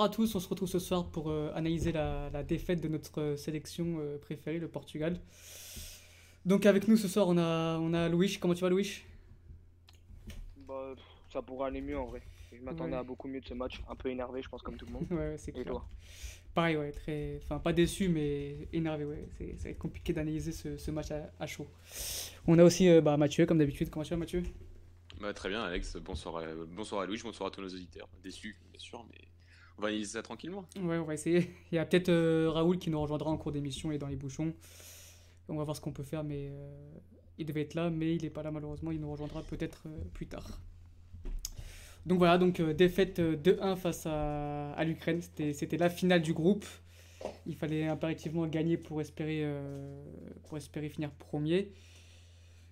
bonsoir à tous, on se retrouve ce soir pour euh, analyser la, la défaite de notre euh, sélection euh, préférée, le Portugal. Donc avec nous ce soir on a, on a Louis, comment tu vas Louis? Bah, ça pourrait aller mieux en vrai. Je m'attendais Ouais, à beaucoup mieux de ce match. Un peu énervé, je pense, comme tout le monde. ouais, ouais, c'est Et clair. toi? Pareil, ouais, très... Enfin, pas déçu, mais énervé, ouais. C'est, ça va être compliqué d'analyser ce, ce match à, à chaud. On a aussi euh, bah, Mathieu, comme d'habitude. Comment tu vas Mathieu? Bah, très bien, Alex. Bonsoir à, bonsoir à Louis, bonsoir à tous nos auditeurs. Déçu, bien sûr, mais on va analyser ça tranquillement. Ouais, on va essayer. Il y a peut-être euh, Raoul qui nous rejoindra en cours d'émission et dans les bouchons. On va voir ce qu'on peut faire, mais euh, il devait être là, mais il n'est pas là malheureusement. Il nous rejoindra peut-être euh, plus tard. Donc voilà, donc défaite euh, 2-1 face à, à l'Ukraine. C'était, la finale du groupe. Il fallait impérativement gagner pour espérer, pour espérer finir premier.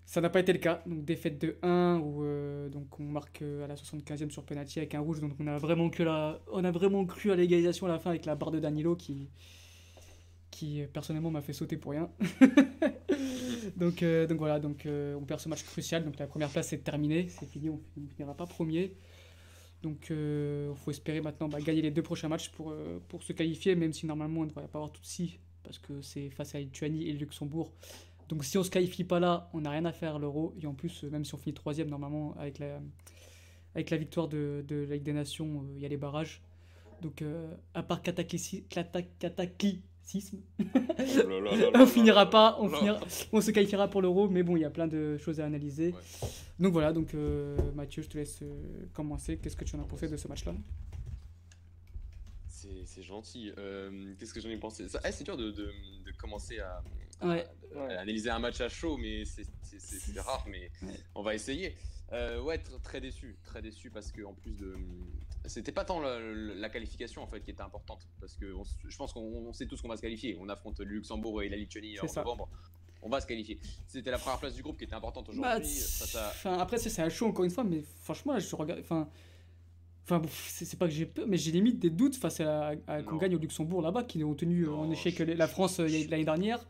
Ça n'a pas été le cas. Donc défaite de 1 où euh, donc on marque euh, à la 75e sur penalty avec un rouge. Donc on a vraiment cru, la, on a vraiment cru à l'égalisation à la fin avec la barre de Danilo qui, qui euh, personnellement m'a fait sauter pour rien. donc, donc voilà, donc on perd ce match crucial. Donc la première place c'est terminé, c'est fini, on ne finira pas premier. Donc il faut espérer maintenant bah, gagner les deux prochains matchs pour, pour se qualifier, même si normalement on ne devrait pas avoir tout si, parce que c'est face à Lituanie et Luxembourg. Donc si on se qualifie pas là, on n'a rien à faire à l'Euro. Et en plus, même si on finit troisième normalement avec la, avec la victoire de, de la Ligue des Nations, euh, il y a les barrages. Donc euh, à part cataclysme, Oh on finira pas, on, finira, on se qualifiera pour l'Euro, mais bon, il y a plein de choses à analyser. Ouais. Donc voilà, donc euh, Mathieu, je te laisse commencer. Qu'est-ce que tu en as pensé de ce match-là? C'est c'est gentil. Qu'est-ce que j'en ai pensé? Eh, C'est dur de, de- de commencer à, Ouais. analyser un match à chaud, mais c'est rare, mais Ouais. on va essayer. Euh, ouais, tr- très déçu, très déçu parce que en plus de, c'était pas tant la, la qualification en fait qui était importante, parce que on je pense qu'on on sait tous qu'on va se qualifier. On affronte le Luxembourg et la Lituanie en ça. novembre. On va se qualifier. C'était la première place du groupe qui était importante Bah, aujourd'hui. à- enfin, après, c'est à chaud encore une fois, mais franchement, je regarde. Enfin, c'est pas que j'ai peur, mais j'ai limite des doutes face à, à- qu'on gagne au Luxembourg là-bas, qui ont tenu euh, en échec je- la France euh, l'année dernière.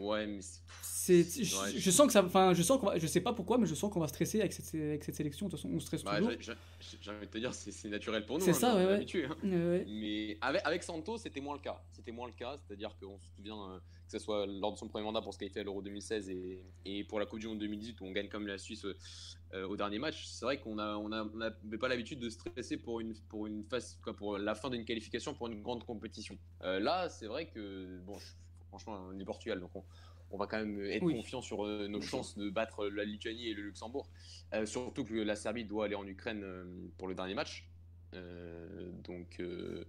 Ouais, mais c'est- je, Ouais, je je- sens que ça, enfin, je sens qu'on va, je sais pas pourquoi, mais je sens qu'on va stresser avec cette, avec cette sélection. De toute façon, on stresse bah, toujours. j'ai- envie de te dire, c'est naturel pour nous. C'est hein, ça, ouais, ouais. hein. Ouais. Mais avec, avec Santos, c'était moins le cas. C'était moins le cas, c'est-à-dire qu'on se souvient euh, que ce soit lors de son premier mandat pour se qualifier à l'Euro 2016 et, et pour la Coupe du Monde 2018 où on gagne comme la Suisse euh, euh, au dernier match. C'est vrai qu'on a, on a, on avait pas l'habitude de stresser pour une, pour une phase, quoi, pour la fin d'une qualification pour une grande compétition. Euh, là, c'est vrai que bon, je- franchement, on est Portugal, donc on, on va quand même être Oui. confiant sur euh, nos chances de battre la Lituanie et le Luxembourg. Euh, surtout que la Serbie doit aller en Ukraine euh, pour le dernier match. Euh, donc, euh,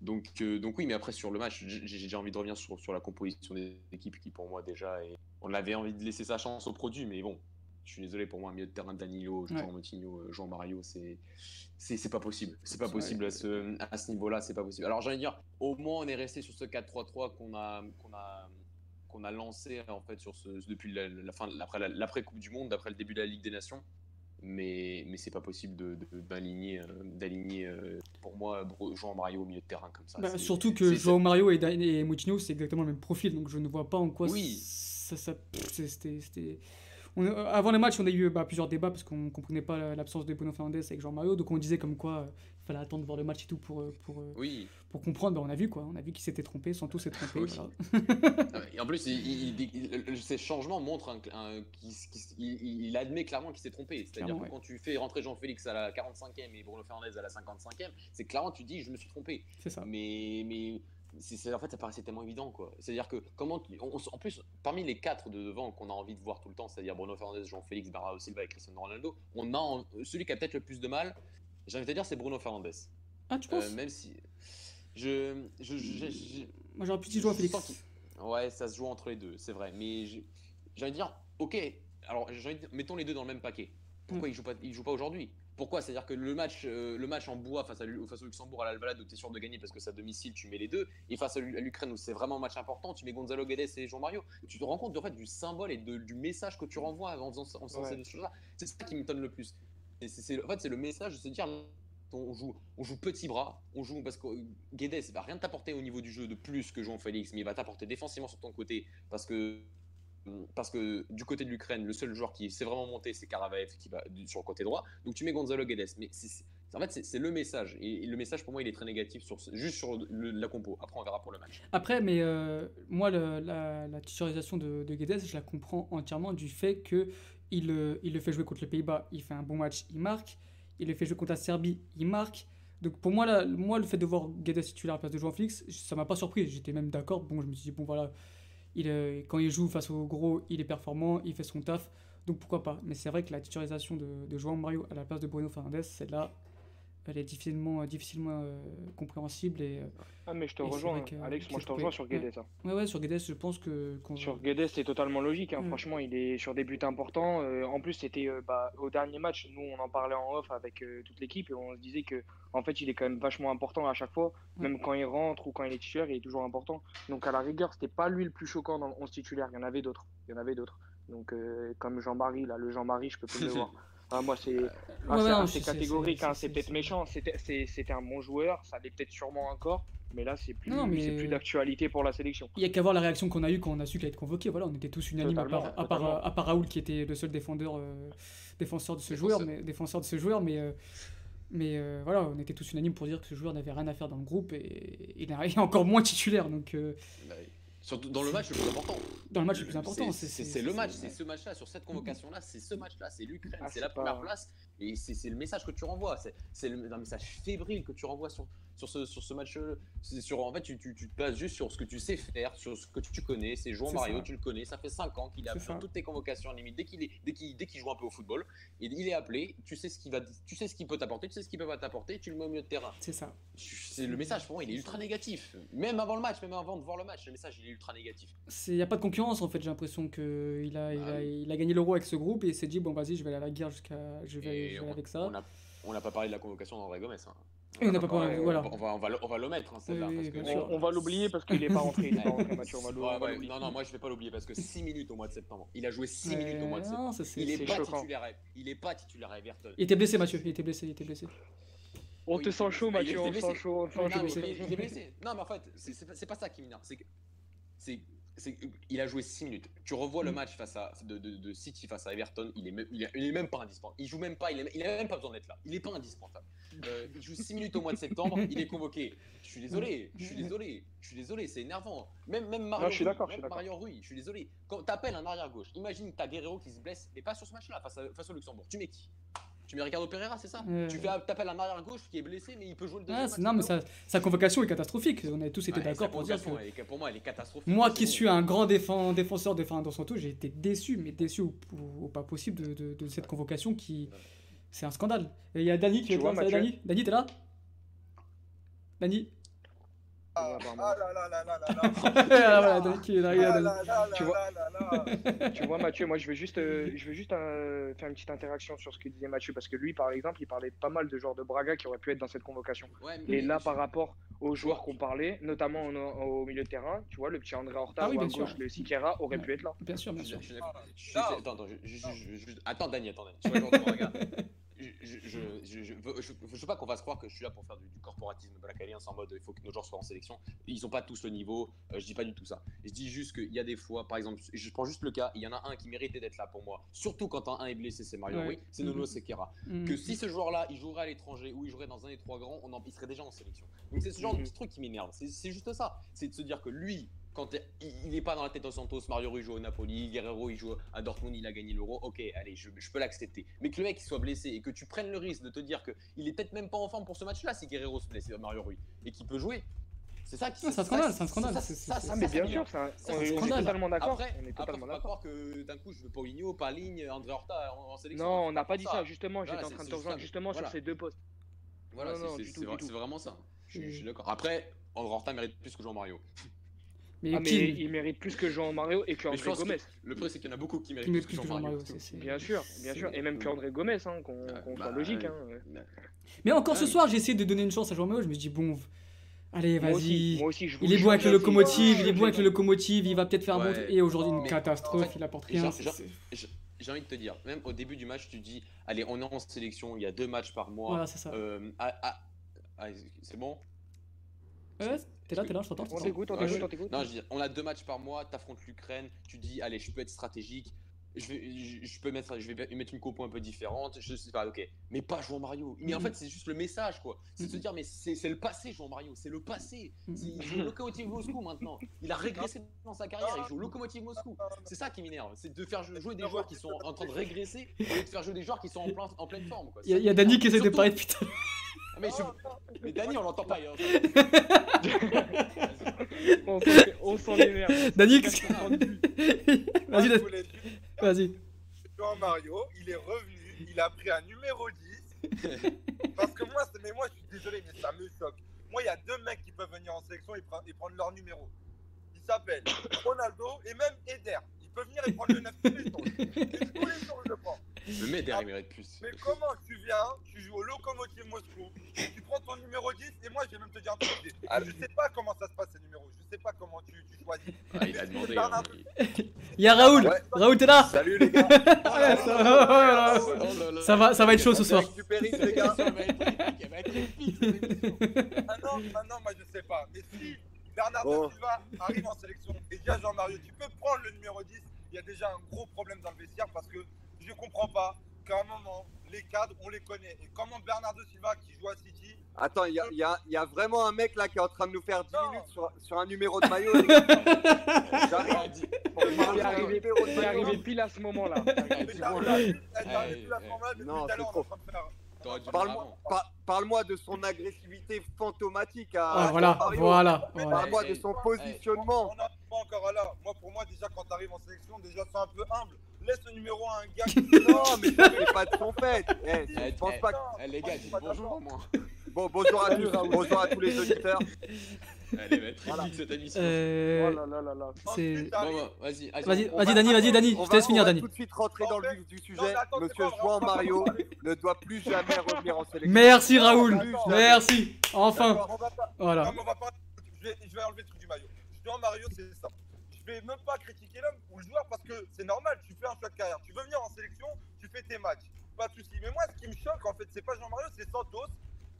donc, euh, donc oui, mais après sur le match, j'ai j'ai déjà envie de revenir sur, sur la composition des équipes qui pour moi déjà, est- on avait envie de laisser sa chance au produit, mais bon, je suis désolé pour moi, milieu de terrain Danilo, Jean Ouais. Moutinho, euh, Jean Mario, c'est c'est pas possible, c'est pas Ouais. possible à ce, à ce niveau-là, c'est pas possible. Alors de dire, au moins on est resté sur ce 4-3-3 qu'on a qu'on a qu'on a lancé en fait sur ce depuis la, la fin après la- l'après Coupe du Monde, après le début de la Ligue des Nations. Mais, mais c'est pas possible d'aligner euh, d'aligner euh, pour moi Jean Mario au milieu de terrain comme ça. Bah, surtout que Joao Mario et, et Moutinho, c'est exactement le même profil, donc je ne vois pas en quoi Oui. ça. ça c'était- on- avant le match, on a eu bah, plusieurs débats parce qu'on ne comprenait pas la- l'absence de Bruno Fernandes avec Jean Mario, donc on disait comme quoi euh, il fallait attendre de voir le match et tout pour, euh, pour, euh, Oui. pour comprendre. Bah, on a vu quoi, on a vu qu'il s'était trompé, Santos s'est trompé. Oui. voilà. Et en plus, il, il- il- il- ces changements montrent un- un- qu'il qu'il- il, il admet clairement qu'il s'est trompé. C'est-à-dire que ouais. quand tu fais rentrer Jean-Félix à la 45e et Bruno Fernandes à la 55e, c'est clairement tu dis je me suis trompé. C'est ça. Mais, mais en fait, ça paraissait tellement évident. quoi. C'est-à-dire que, comment tu- on- en plus, parmi les quatre de devant qu'on a envie de voir tout le temps, c'est-à-dire Bruno Fernandes, Jean-Félix, Bernardo Silva et Cristiano Ronaldo, on a en- celui qui a peut-être le plus de mal, j'ai envie de dire, c'est Bruno Fernandes. Ah, tu penses Euh, même si. Je. je, je- je- Moi j'aurais pu dire je Félix. Ouais, ça se joue entre les deux, c'est vrai. Mais j'ai envie de dire, ok, alors j'ai envie de dire, mettons les deux dans le même paquet. Pourquoi Mm. ils jouent pas, ils jouent pas aujourd'hui? Pourquoi? C'est-à-dire que le match, euh, le match en bois face, à, face au Luxembourg à l'Alvalade où tu es sûr de gagner parce que c'est à domicile, tu mets les deux. Et face à l'U- à l'Ukraine où c'est vraiment un match important, tu mets Gonzalo Guedes et Jean Mario. Tu te rends compte en fait, du symbole et de- du message que tu renvoies en faisant, en faisant Ouais. ces choses-là. C'est ça qui m'étonne le plus. Et en fait, c'est le message de se dire on joue, on joue petit bras, on joue parce que Guedes va rien t'apporter au niveau du jeu de plus que Jean Félix, mais il va t'apporter défensivement sur ton côté parce que parce que du côté de l'Ukraine, le seul joueur qui s'est vraiment monté, c'est Karavaev qui va sur le côté droit. Donc tu mets Gonzalo Guedes, mais En fait, c'est le message. Et, le message, pour moi, il est très négatif sur, juste sur la compo. Après, on verra pour le match. Après, mais euh, moi, la, la, titularisation de, de, Guedes, je la comprends entièrement du fait que euh, il le fait jouer contre le Pays-Bas, il fait un bon match, il marque. Il le fait jouer contre la Serbie, il marque. Donc pour moi, moi le fait de voir Guedes titulaire à la place de João Félix, ça m'a pas surpris. J'étais même d'accord. Bon, je me suis dit, bon voilà, il, quand il joue face au gros, il est performant, il fait son taf. Donc pourquoi pas. Mais c'est vrai que la titularisation de, de João Mario à la place de Bruno Fernandes, c'est là elle est difficilement, euh, difficilement euh, compréhensible. Et, euh, ah, mais je te rejoins, Alex, moi je te rejoins sur Guedes. Hein. Ouais. ouais, sur Guedes, je pense que. Sur Guedes, c'est totalement logique. Hein. Franchement, il est sur des buts importants. en plus, c'était bah, au dernier match, nous on en parlait en off avec toute l'équipe et on se disait que en fait, il est quand même vachement important à chaque fois. Même quand il rentre ou quand il est titulaire, il est toujours important. Donc à la rigueur, c'était pas lui le plus choquant dans le 11 titulaire. Il y en avait d'autres. Il y en avait d'autres. Donc comme Jean-Marie, là, le Jean-Marie, je peux plus le voir. Ah, moi, c'est euh, catégorique, hein, c'est peut-être méchant. C'était un bon joueur, ça l'est peut-être sûrement encore, mais là, c'est plus, plus d'actualité pour la sélection. Il y a qu'à voir la réaction qu'on a eue quand on a su qu'il allait être convoqué. Voilà, on était tous unanimes, à part, à, part, à part, Raoul qui était le seul défendeur, euh, défenseur de ce joueur, mais, défenseur de ce joueur, mais. Euh, mais voilà, on était tous unanimes pour dire que ce joueur n'avait rien à faire dans le groupe et il est encore moins titulaire. Donc, bah Surtout dans le match le plus important. Dans le match le plus important, c'est le match, c'est ce match-là, sur cette convocation-là, c'est ce match-là, c'est l'Ukraine, ah, c'est la première place, et c'est le message que tu renvoies, c'est un message fébrile que tu renvoies sur, sur ce, sur ce match. Sur, en fait, tu, tu, tu, te bases juste sur ce que tu sais faire, sur ce que tu connais. C'est João Mario, tu le connais, ça fait 5 ans qu'il est appelé toutes tes convocations limite, dès qu'il dès qu'il joue un peu au football, et il est appelé, tu sais ce qu'il va, tu sais peut t'apporter, tu sais ce qu'il peut pas t'apporter, tu le mets au milieu de terrain. C'est ça. C'est le message pour moi, il est ultra négatif. Même avant le match, même avant de voir le match, le message il est ultra négatif. Il n'y a pas de concurrence en fait, j'ai l'impression qu'il a, il a, il a, gagné l'euro avec ce groupe et il s'est dit bon vas-y, je vais aller à la guerre jusqu'à, je vais, avec ça. On n'a pas parlé de la convocation d'André Gomez. Hein. On, n'a pas parlé, voilà. on, va, on, va, on va l'omettre, hein, celle-là. on, va l'oublier parce qu'il n'est pas rentré. Mathieu, non, non, moi je vais pas l'oublier parce que 6 minutes au mois de septembre. Il a joué 6 minutes au mois de septembre. il, est pas titulaire à, il est pas titulaire à Everton. Il était blessé, Mathieu. Il était blessé. Il était blessé. On te sent chaud, Mathieu. On te sent chaud. Il était blessé. Non, mais en fait, c'est pas ça qui m'énerve. C'est il a joué 6 minutes. Tu revois le mm. match face à, de, City face à Everton, il est, même, il, est, même pas indispensable. Il joue même pas, il, n'a même pas besoin d'être là. Il est pas indispensable. Euh, il joue 6 minutes au mois de septembre, il est convoqué. Je suis désolé, je suis désolé, je suis désolé, c'est énervant. Même, même Mario, je suis Rui, même Mario Rui, je suis désolé. Quand t'appelles un arrière gauche, imagine t'as Guerrero qui se blesse, mais pas sur ce match-là face, face au Luxembourg. Tu mets qui? Tu mets Ricardo Pereira, c'est ça? Tu fais t'appelles un arrière gauche qui est blessé, mais il peut jouer le deuxième. Ah, non, mais sa, convocation est catastrophique. On a tous été d'accord pour dire que. pour moi, elle est catastrophique. Moi qui suis un grand défenseur de Fernando Santos, j'ai été déçu, mais déçu au, pas possible de, de, cette convocation qui. C'est un scandale. Et il y a Dani qui est là. Dani, Dani, t'es là? Dani ah, ah là là là là là là. Tu vois, tu vois Mathieu, moi je vais juste, euh, je vais juste euh, faire une petite interaction sur ce que disait Mathieu parce que lui par exemple, il parlait pas mal de joueurs de Braga qui auraient pu être dans cette convocation. Et là par rapport aux joueurs qu'on parlait, notamment au, milieu de terrain, tu vois le petit André Horta ah, oui, ou à gauche le Siqueira aurait pu être là. Bien sûr, bien sûr. Attends, attends, Dani, attends, Dani je, je, je, je, veux pas qu'on va se croire que je suis là pour faire du, corporatisme black alliance en mode il faut que nos joueurs soient en sélection. Ils n'ont pas tous le niveau, euh, je dis pas du tout ça. Je dis juste qu'il y a des fois, par exemple, je prends juste le cas, il y en a un qui méritait d'être là pour moi, surtout quand un est blessé, c'est Mario oui c'est Nono Sekera. Mm-hmm. Que si ce joueur-là, il jouerait à l'étranger ou il jouerait dans un des trois grands, on en, il serait déjà en sélection. Donc c'est ce genre de mm-hmm. petit truc qui m'énerve. C'est juste ça. C'est de se dire que lui, quand il n'est pas dans la tête de Santos, Mario Rui joue au Napoli, Guerrero il joue à Dortmund, il a gagné l'Euro, ok, allez, je, peux l'accepter. Mais que le mec soit blessé et que tu prennes le risque de te dire qu'il est peut-être même pas en forme pour ce match-là si Guerrero se blesse, Mario Rui, et qu'il peut jouer. C'est ça qui. c'est un scandale, c'est un scandale. Ah, mais bien sûr, on est totalement d'accord. On est totalement d'accord. que d'un coup, je veux Paulinho, Ligne, André Horta en, sélection. Non, on n'a pas dit ça, justement. J'étais en train de te rejoindre justement sur ces deux postes. Voilà, c'est vraiment ça. Je suis d'accord. Après, André Horta mérite plus que Jean Mario. Mais, ah, mais il mérite plus que Jean Mario et que André Gomez. le problème, c'est qu'il y en a beaucoup qui méritent plus, que Jean Mario. bien sûr, bien sûr. Et même que André Gomez, hein, qu'on bah, soit logique. Hein. Mais encore ce soir, j'ai essayé de donner une chance à Jean Mario. Je me dis, bon, allez, vas-y. Il est bon avec le locomotive, il est bon avec le locomotive, il va peut-être faire un bon. Et aujourd'hui, une catastrophe, il apporte rien. J'ai envie de te dire, même au début du match, tu dis, allez, on est en sélection, il y a deux matchs par mois. Voilà, c'est ça. Euh, ah, ah, ah, c'est bon? Ouais, t'es là, t'es là, je t'entends. On t'écoute, on t'écoute, on t'écoute. Non, je dis, on a deux matchs par mois, t'affrontes l'Ukraine, tu dis, allez, je peux être stratégique. je, vais, je, je peux mettre, je vais mettre une compo un peu différente, je sais pas, ok, mais pas jouer en Mario. Mais en Mhm. fait, c'est juste le message, quoi. C'est de se Mhm. dire, mais c'est c'est le passé, jouer en Mario, c'est le passé. Mhm. Il joue au Lokomotiv Moscou maintenant. Il a régressé dans sa carrière, il joue au Lokomotiv Moscou. C'est ça qui m'énerve, c'est de faire jouer des joueurs qui sont en train de régresser au lieu de faire jouer des joueurs qui sont en, plein- en pleine forme. quoi. Il y a, Ça il y a Dany qui essaie de parler depuis tout à Ah, mais, je- mais Dany, on l'entend pas. hein. On s'en- On s'en énerve. Dany, qu'est-ce que. Moi, Vas-y, je voulais juste vas-y. jouer Mario, il est revenu, il a pris un numéro 10. Parce que moi, c'est- mais moi, je suis désolé, mais ça me choque. Moi, il y a deux mecs qui peuvent venir en sélection et, pre- et prendre leur numéro. Ils s'appellent Ronaldo et même Eder. Ils peuvent venir et prendre le 9 tous les jours. Et tous les jours, je le prends. Le Meder, il mérite plus. Mais comment tu viens, tu joues au Lokomotiv Moscou, tu prends ton numéro 10 et moi, je vais même te dire un truc. Je sais pas comment ça se passe ces numéros. Je sais pas comment tu, tu choisis. Ah, il a demandé. hein. Il y a Raoul. Ouais. Raoul, t'es là Salut les gars. Ça va, voilà. Oh là là. Ça va, être chaud ce soir. Récupérer les gars. Ça va être épique, moi je sais pas. Mais si Bernardo Bon. Silva arrive en sélection et déjà Jean-Mario, tu peux prendre le numéro 10. Il y a déjà un gros problème dans le vestiaire parce que je comprends pas qu'à un moment, les cadres, on les connaît. Et comment Bernardo Silva qui joue à City, Attends, il y a, il y a- il y a vraiment un mec là qui est en train de nous faire 10 Non. minutes sur, sur un numéro de maillot. J'arrive Il est arrivé, de arrivé pile à ce moment-là. Non, c'est on trop. en Parle-moi par- de son agressivité fantomatique à, Ah, à voilà, Mario. voilà. voilà. Parle-moi Ouais, de son On positionnement. n'en est pas encore là. Moi, pour moi, déjà, quand tu arrives en sélection, déjà, sois un peu humble. Laisse le numéro à un gars qui. Non, mais ça fait pas de son fait. Eh, Eh, je pense eh, pas que... eh, les gars, dites bonjour moins. Bon, bonjour à tous, bonjour à tous les auditeurs. Allez, va être Voilà. épique cette émission. Euh, Oh là là là là. C'est- Ensuite, Bon, t'arrives- bah, vas-y, Vas-y, vas-y, va- Dany, vas-y, Dany. On Je te laisse finir, on va tout de suite rentrer dans le vif du sujet. c'est Monsieur Juan. Mario ne doit plus jamais revenir en sélection. Merci Raoul. Merci. Enfin. Voilà. Je vais, enlever le truc du maillot. Dois Mario, c'est ça. Je vais même pas critiquer l'homme ou le joueur parce que c'est normal. Tu fais un choix de carrière. Tu veux venir en sélection, tu fais tes matchs. Pas de souci. Mais moi, ce qui me choque, en fait, c'est pas Jean-Mario, c'est Santos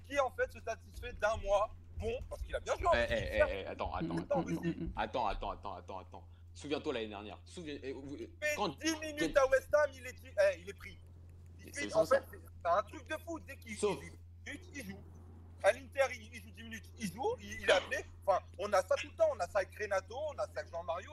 qui, en fait, se satisfait d'un mois bon parce qu'il a bien joué. Eh, eh, eh, eh, attends, attends, Mm, attends, mm, mm, mm. attends, attends, attends, attends, attends. Souviens-toi l'année dernière. Souviens... eh, Quand... 10 minutes à West Ham, il est, il est pris. Il C'est fait, en fait, c'est un truc de fou. Dès qu'il Sauf- il joue, À l'Inter, il, il joue 10 minutes, il joue, il, il est appelé. Enfin, on a ça tout le temps. On a ça avec Renato, on a ça avec Jean-Mario.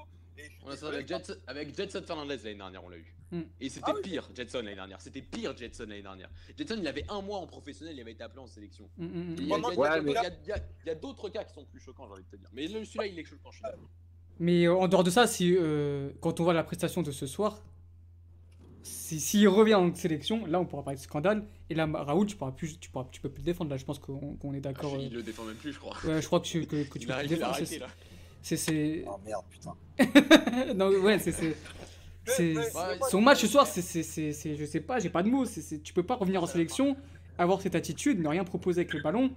On a ça avec Jetson, avec Jetson Fernandez l'année dernière, on l'a eu. Mm. Et c'était Ah oui. pire, Jetson l'année dernière. C'était pire, Jetson l'année dernière. Jetson, il avait un mois en professionnel, il avait été appelé en sélection. Mm, mm, Il mm. y a, Ouais, d'autres cas qui sont plus choquants, j'ai envie de te dire. Mais celui-là, il est choquant, je suis d'accord. Mais euh, en dehors de ça, si, euh, quand on voit la prestation de ce soir, si- s'il revient en sélection, là on pourra parler de scandale. Et là, Raoul, tu, pourras plus, tu, pourras, tu peux plus le défendre. Là, je pense qu'on est Ah, d'accord. il euh, le défend même plus, je crois. ouais, je crois que, tu- que, que tu Il peux plus il le défendre. c'est- là. C'est. c'est- Oh merde, putain. non, ouais, c'est. Son match ce soir, c'est, c'est, c'est, c'est- je sais pas, j'ai pas de mots. C'est, c'est- tu peux pas revenir en sélection, avoir cette attitude, ne rien proposer avec le ballon.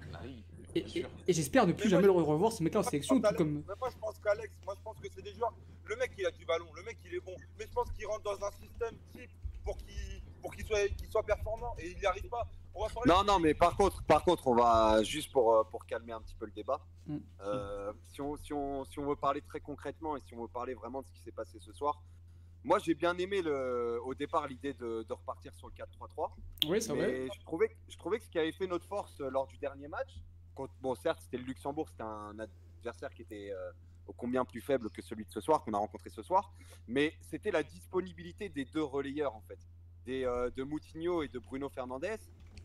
Et, j'espère ne plus Mais jamais moi, le revoir ce mec-là en sélection, tout comme. Mais moi, je pense qu'Alex, moi, je pense que c'est des joueurs. Le mec, il a du ballon, le mec, il est bon. Mais je pense qu'il rentre dans un système type pour qu'il pour qu'il soit, qu'il soit performant et il n'y arrive pas. On va parler. Non, non, mais par contre, par contre, on va juste pour, euh, pour calmer un petit peu le débat. Mm. euh, si, on, si, on, si on veut parler très concrètement et si on veut parler vraiment de ce qui s'est passé ce soir, moi j'ai bien aimé le, au départ l'idée de, de repartir sur le 4-3-3. Oui, c'est vrai. je trouvais, que- je trouvais que ce qui avait fait notre force euh, lors du dernier match, contre- bon certes c'était le Luxembourg, c'était un adversaire qui était euh, ô combien plus faible que celui de ce soir, qu'on a rencontré ce soir, mais c'était la disponibilité des deux relayeurs en fait, des, euh, de Moutinho et de Bruno Fernandez,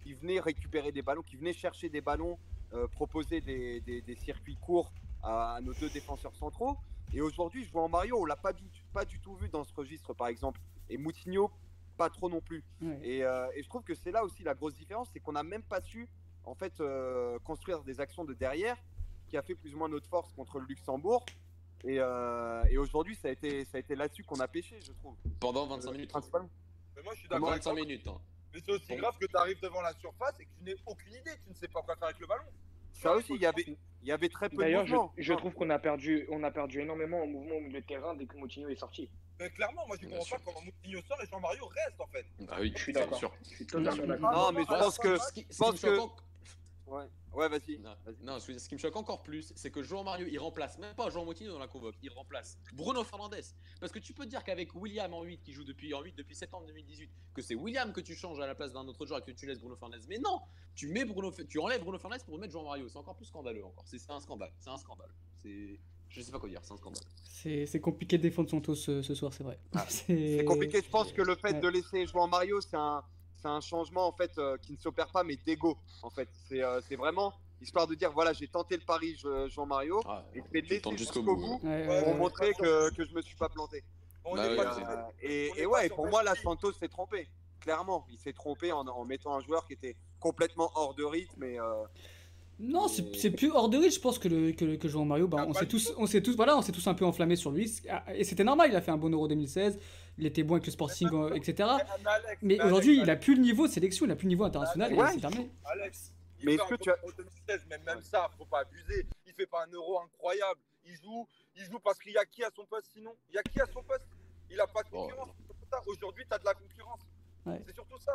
qui venaient récupérer des ballons, qui venaient chercher des ballons, euh, proposer des, des- des circuits courts à, à nos deux défenseurs centraux. Et aujourd'hui, je vois en Mario, on l'a pas du, pas du tout vu dans ce registre par exemple, et Moutinho pas trop non plus. Et, euh, et je trouve que c'est là aussi la grosse différence, c'est qu'on n'a même pas su en fait euh, construire des actions de derrière, qui a fait plus ou moins notre force contre le Luxembourg. Et, euh, et aujourd'hui, ça a été, ça a été là-dessus qu'on a pêché, je trouve. Pendant 25 Euh, minutes. Principalement. Mais moi, je suis d'accord avec 25 toi. minutes. hein. Mais c'est aussi Bon. grave que tu arrives devant la surface et que tu n'aies aucune idée. Tu ne sais pas quoi faire avec le ballon. Ça aussi, il y avait, il y avait très peu de D'ailleurs, je, trouve qu'on a perdu, on a perdu énormément en mouvement au milieu de terrain dès que Moutinho est sorti. Mais clairement, moi, je ne comprends sûr. pas comment Moutinho sort et Jean-Mario reste en fait. Bah oui, Je suis d'accord. Je suis totalement Non, d'accord. Non, mais je pense que, Ce qui, ce pense que- ouais. Ouais, vas-y. Non, ce ce qui me choque encore plus, c'est que João Mario, il remplace même pas Jean Moutinho dans la convoque, il remplace Bruno Fernandes. Parce que tu peux te dire qu'avec William en 8, qui joue depuis, en 8 depuis septembre 2018, que c'est William que tu changes à la place d'un autre joueur et que tu laisses Bruno Fernandes. Mais non, tu mets Bruno, tu enlèves Bruno Fernandes pour mettre João Mario. C'est encore plus scandaleux encore. C'est c'est un scandale, c'est un scandale. C'est, je sais pas quoi dire, c'est un scandale. C'est c'est compliqué de défendre son ce, ce soir, c'est vrai. Ah, C'est compliqué. Je pense que le fait Ouais. de laisser jouer en Mario, c'est un, c'est un changement en fait euh, qui ne s'opère pas, mais d'ego. En fait, c'est euh, c'est vraiment histoire de dire voilà, j'ai tenté le pari, je joue en Mario, Ah, et je vais laisser jusqu'au bout bout. Ouais, Ouais, pour ouais, montrer que, que je me suis pas planté. On Bah est pas Euh, et, on et ouais, pour moi, là, style. Santos s'est trompé. Clairement, il s'est trompé en, en mettant un joueur qui était complètement hors de rythme. Et, euh, Non, c'est c'est plus hors de rythme, je pense que le que, que Jean Mario, bah, Ah, on s'est tous, tout. on s'est tous, voilà, on s'est tous un peu enflammés sur lui, et c'était normal. Il a fait un bon Euro 2016, il était bon avec le Sporting, euh, etc. Mais, aujourd'hui, il a plus le niveau de sélection, il a plus le niveau international, et c'est terminé. Alex, il Mais fait est-ce un que tu as- Euro 2016, mais même ça, faut pas abuser. Il fait pas un euro incroyable. Il joue, il joue parce qu'il y a qui à son poste sinon? Il y a qui à son poste? Il a pas de concurrence. ça. Aujourd'hui, tu as de la concurrence. Ouais. C'est surtout ça.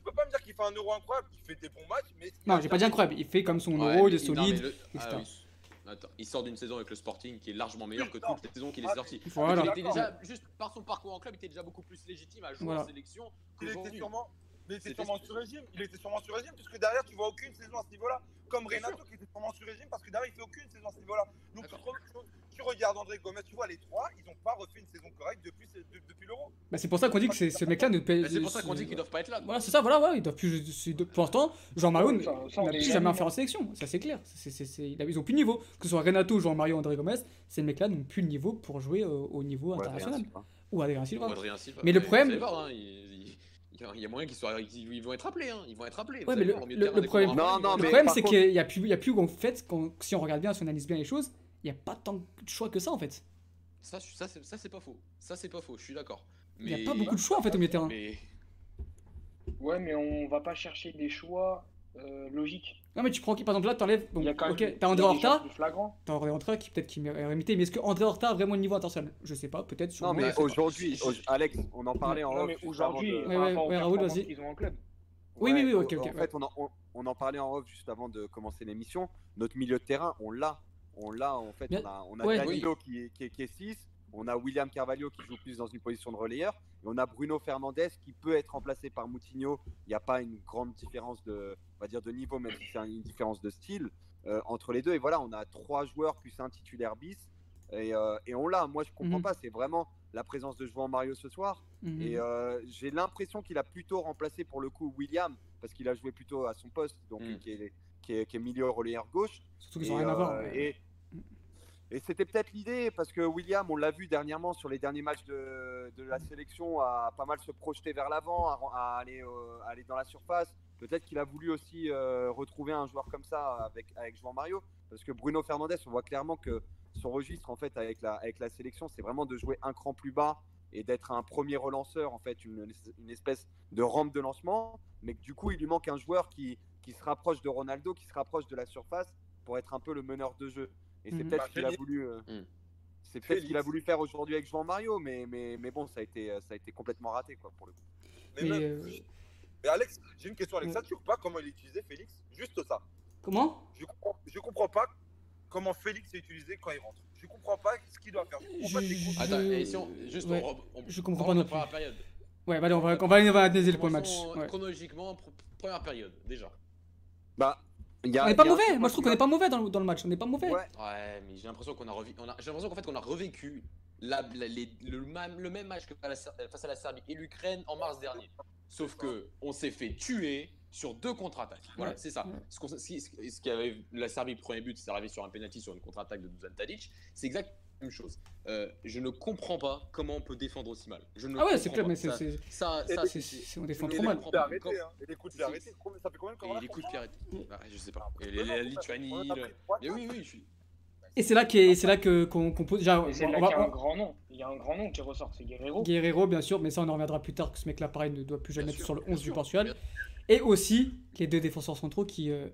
Tu peux pas me dire qu'il fait un euro incroyable. Il fait des bons matchs, mais. Non, j'ai pas dit incroyable, il fait comme son Ouais, Euro, il est solide, le- etc. ah oui. Attends, il sort d'une saison avec le Sporting qui est largement meilleure que toutes les saisons qu'il est Ah, sorti. Voilà. Il était déjà, juste par son parcours en club, il était déjà beaucoup plus légitime à jouer Voilà. en sélection Il était sûrement. Mais il était sûrement sur régime. Il était sûrement sur régime, puisque derrière, tu vois aucune saison à ce niveau-là. Comme Renato, qui était sûrement sur régime, parce que derrière, il fait aucune saison à ce niveau-là. Donc, tu. Tu- regardes André Gomez, tu vois, les trois, ils n'ont pas refait une saison correcte depuis, depuis l'euro. Bah, c'est pour ça qu'on dit que c'est- ce mec-là ne paye. Mais C'est pour ça qu'on dit qu'ils doivent pas être là. Voilà, c'est ça, voilà, voilà, ils doivent plus. Pour l'instant, Jean Mario n'a plus jamais bon. faire en sélection, ça c'est clair. Ils ont plus de niveau. Que ce soit Renato, Jean Mario, André Gomez, ces mecs-là n'ont plus le niveau pour jouer au, au niveau ouais, international. Ou Adrien Silva. Ou Adrien Silva. Mais le problème- hein, il, y a moyen qu'ils soient, ils vont être appelés. Hein, ils vont être appelés. Ouais, mais le- le- le problème- coups Non, non, Le mais problème, c'est contre- qu'il n'y a plus, il y a plus en fait, quand, si on regarde bien, si on analyse bien les choses, n'y a pas tant de choix que ça en fait. Ça, ça, c'est- ça, c'est pas faux. Ça, c'est pas faux. Je suis d'accord. Il n'y a pas beaucoup de choix en fait au milieu de terrain. Mais Ouais, mais on va pas chercher des choix euh, logiques. Non, mais tu prends qui par exemple là, t'enlèves. Bon, Il ok, t'as André il Horta, t'as André Horta qui peut-être qui mérite imité, mais est-ce que André Horta a vraiment le niveau international? Je sais pas, peut-être. Non, sûrement, mais aujourd'hui, Alex, on en parlait en Non, off aujourd'hui, Ouais, ouais, rapport aux ouais, Raoul, performances vas-y. qu'ils ont en club. Oui, oui, oui, ok, ok, En ouais. fait, on en, on- on en parlait en off juste avant de commencer l'émission. Notre milieu de terrain, on l'a. On l'a, en fait. Bien- On a, on a ouais. Danilo qui, est- qui, est- qui est 6. On a William Carvalho qui joue plus dans une position de relayeur. Et on a Bruno Fernandez qui peut être remplacé par Moutinho. Il n'y a pas une grande différence de, on va dire, de niveau, même si c'est une différence de style euh, entre les deux. Et voilà, on a trois joueurs plus un titulaire bis. Et, euh, et on l'a. Moi, je comprends Mhm. pas. C'est vraiment la présence de João Mario ce soir. Mhm. Et euh, j'ai l'impression qu'il a plutôt remplacé pour le coup William, parce qu'il a joué plutôt à son poste, donc Mm. qui, est, qui, est, qui est milieu relayeur gauche. Surtout qu'ils Et, ont rien à voir. et et c'était peut-être l'idée, parce que William, on l'a vu dernièrement sur les derniers matchs de, la sélection, à pas mal se projeter vers l'avant, à, aller, euh, dans la surface. Peut-être qu'il a voulu aussi euh, retrouver un joueur comme ça avec, avec Mario, parce que Bruno Fernandez, on voit clairement que son registre en fait avec la, sélection, c'est vraiment de jouer un cran plus bas et d'être un premier relanceur, en fait, une, espèce de rampe de lancement, mais du coup, il lui manque un joueur qui se rapproche de Ronaldo, qui se rapproche de la surface pour être un peu le meneur de jeu. Et c'est Mhm. peut-être Bah, ce qu'il a voulu. euh, Mhm. C'est peut-être ce qu'il a voulu faire aujourd'hui avec João Mario, mais, mais, mais bon, ça a, été, ça a été complètement raté quoi, pour le coup. Mais, Mais, même- euh, mais Alex, j'ai une question, Alex. Ça, tu vois pas comment il est utilisé, Félix? Juste ça. Comment? Je comprends, je comprends pas comment Félix est utilisé quand il rentre. Je comprends pas ce qu'il doit faire. Je comprends pas Je-. Attends, Je- et si on, juste ouais, on, on- je comprends pas non la première plus. période. Ouais, bah allez, on va, on va, on va analyser le point match. Ouais. Chronologiquement, pr- première période, déjà. Bah, y a- On n'est pas y a un mauvais, moi je trouve qu'on n'est pas mauvais dans le, dans le match, on n'est pas mauvais. Ouais, Ouais, mais j'ai l'impression qu'on a, revi- a, j'ai l'impression qu'en fait qu'on a revécu la- la- les- le, même, le même match que face à la Serbie et l'Ukraine en mars dernier. Sauf que on s'est fait tuer sur deux contre-attaques. Voilà, Ouais, c'est ça. ouais. Ce, qu'on- ce qui- ce qui avait la Serbie premier but, c'est arrivé sur un penalty sur une contre-attaque de Dusan Tadic. C'est la même chose. Euh, je ne comprends pas comment on peut défendre aussi mal. Je ne Ah ouais, c'est clair, pas. mais c'est. Ça, on défend trop mal. hein. Et les coups de pied C'est- arrêtés. Combien- Ça fait combien de Et corners les coups de pied arrêtés. Ouais, je sais pas. Et Mais les- non, la on a- Lituanie. on a le- pris trois Mais oui, oui, je suis. Et c'est là qu'est- c'est là que qu'on qu'on pose. C'est là qu'il y a un grand nom. Il y a un grand nom qui ressort, c'est Guerrero. Guerrero, bien sûr, mais ça on en reviendra plus tard que ce mec-là, pareil, ne doit plus jamais Bien être sûr, sur le bien 11 du. Portugal. Et aussi les deux défenseurs centraux qui, euh,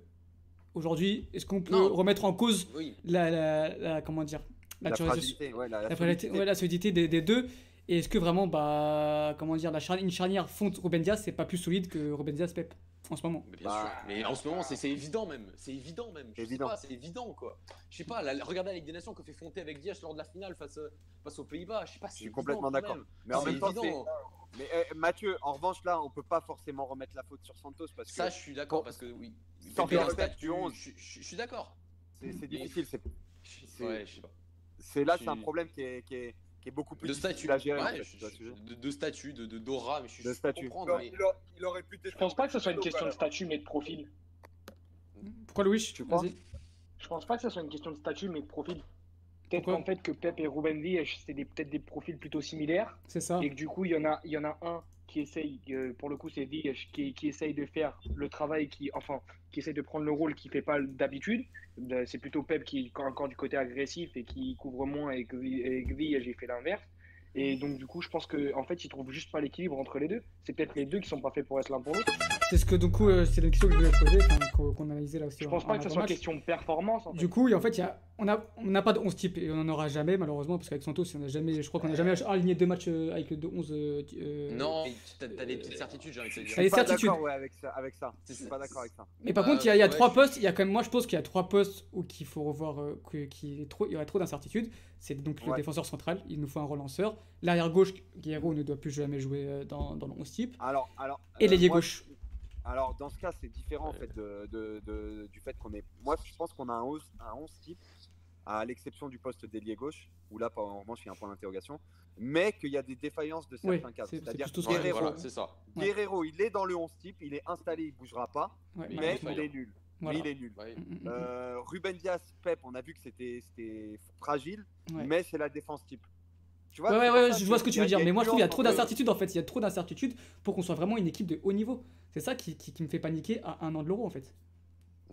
aujourd'hui, est-ce qu'on peut Non. remettre en cause Oui. la, la, la- comment dire la, la tuerie- fragilité, ouais, la, la la fragilité- solidité. ouais, la solidité des, des deux Et est-ce que vraiment, bah, comment dire, la charnière, une charnière fonte Ruben Diaz, c'est pas plus solide que Ruben Diaz Pep en ce moment? Mais bien Bah, sûr. Mais en ce moment, c'est c'est évident même. C'est évident même. Je sais Évident. pas, c'est évident quoi. Je sais pas, la- regardez la Ligue des Nations que fait Fonté avec Diaz lors de la finale face, face aux Pays-Bas. Je sais pas, Je c'est suis complètement d'accord. Mais en même temps, c'est. évident. Mais eh, Mathieu, en revanche, là, on peut pas forcément remettre la faute sur Santos parce que Ça, je suis d'accord parce que oui. Sans faire du 11. Je je- je suis d'accord. c'est difficile. C'est- Ouais, je sais pas. C'est là, c'est un problème qui est, qui est, qui est beaucoup plus De statut. à gérer. en fait, je- je de, de statut, de, de Dora, mais je, De statut. comprends, Il, mais- il a- il aurait pu Je pense pas que ce soit une question de statut, mais de profil. Pourquoi Louis? Tu crois? Vas-y. Je pense pas que ce soit une question de statut, mais de profil. Peut-être qu'en fait que Pep et Ruben Dias, c'est peut-être des profils plutôt similaires. C'est ça. Et que du coup, il y en a, il y en a un qui essaye, euh, pour le coup, c'est qui, qui essaye de faire le travail, qui, enfin, qui essaye de prendre le rôle qu'il fait pas d'habitude. Euh, C'est plutôt Pep qui est encore du côté agressif et qui couvre moins, et et Dias, j'ai fait l'inverse. Et donc, du coup, je pense qu'en en fait, ils trouvent juste pas l'équilibre entre les deux. C'est peut-être les deux qui sont pas faits pour être l'un pour l'autre. C'est ce que du coup, euh, c'est la question que je voulais poser, enfin, qu'on qu'on analysait là aussi. Je en- pense en pas que ce soit avant-match. question de performance. En fait. Du coup, et en fait, il y a, on n'a on n'a pas de 11 type et on n'en aura jamais malheureusement parce qu'avec Santos, on a jamais, je crois qu'on n'a jamais aligné deux matchs euh, avec le 11. euh, Non, t'as t'as des petites certitudes, j'ai envie de te y dire. est, Je suis pas certitude. d'accord ouais, avec ça. Avec ça. Je suis C'est- pas d'accord avec ça. Mais par contre, il y a, il y a ouais, trois je- postes. Il y a quand même, moi, je pense qu'il y a trois postes où qu'il faut revoir, euh, que- qu'il est trop, il y aurait trop d'incertitudes. C'est donc le défenseur central. Il nous faut un relanceur. L'arrière gauche, Guerrero ne doit plus jamais jouer dans, dans le 11 type. Alors, alors. Et l'ailier gauche. Alors, dans ce cas, c'est différent en fait de, de- de- du fait qu'on est. Moi, je pense qu'on a un 11, un 11 type, à l'exception du poste d'ailier gauche, où là, en revanche, il y a un point d'interrogation, mais qu'il y a des défaillances de Oui, certains cadres. c'est- c'est C'est-à-dire ce Guerrero, voilà, c'est ça. Guerrero, il est dans le 11 type, il est installé, il bougera pas, Ouais, Mais il est nul. voilà. Mais il est nul. Ouais. Euh, Ruben Diaz, Pep, on a vu que c'était c'était fragile, Ouais. mais c'est la défense type. Tu Ouais, vois, ouais, je vois ce que tu veux dire, mais moi je trouve qu'il y a trop d'incertitudes en fait. Il y a trop d'incertitudes pour qu'on soit vraiment une équipe de haut niveau. C'est ça qui, qui, qui me fait paniquer à un an de l'euro en fait.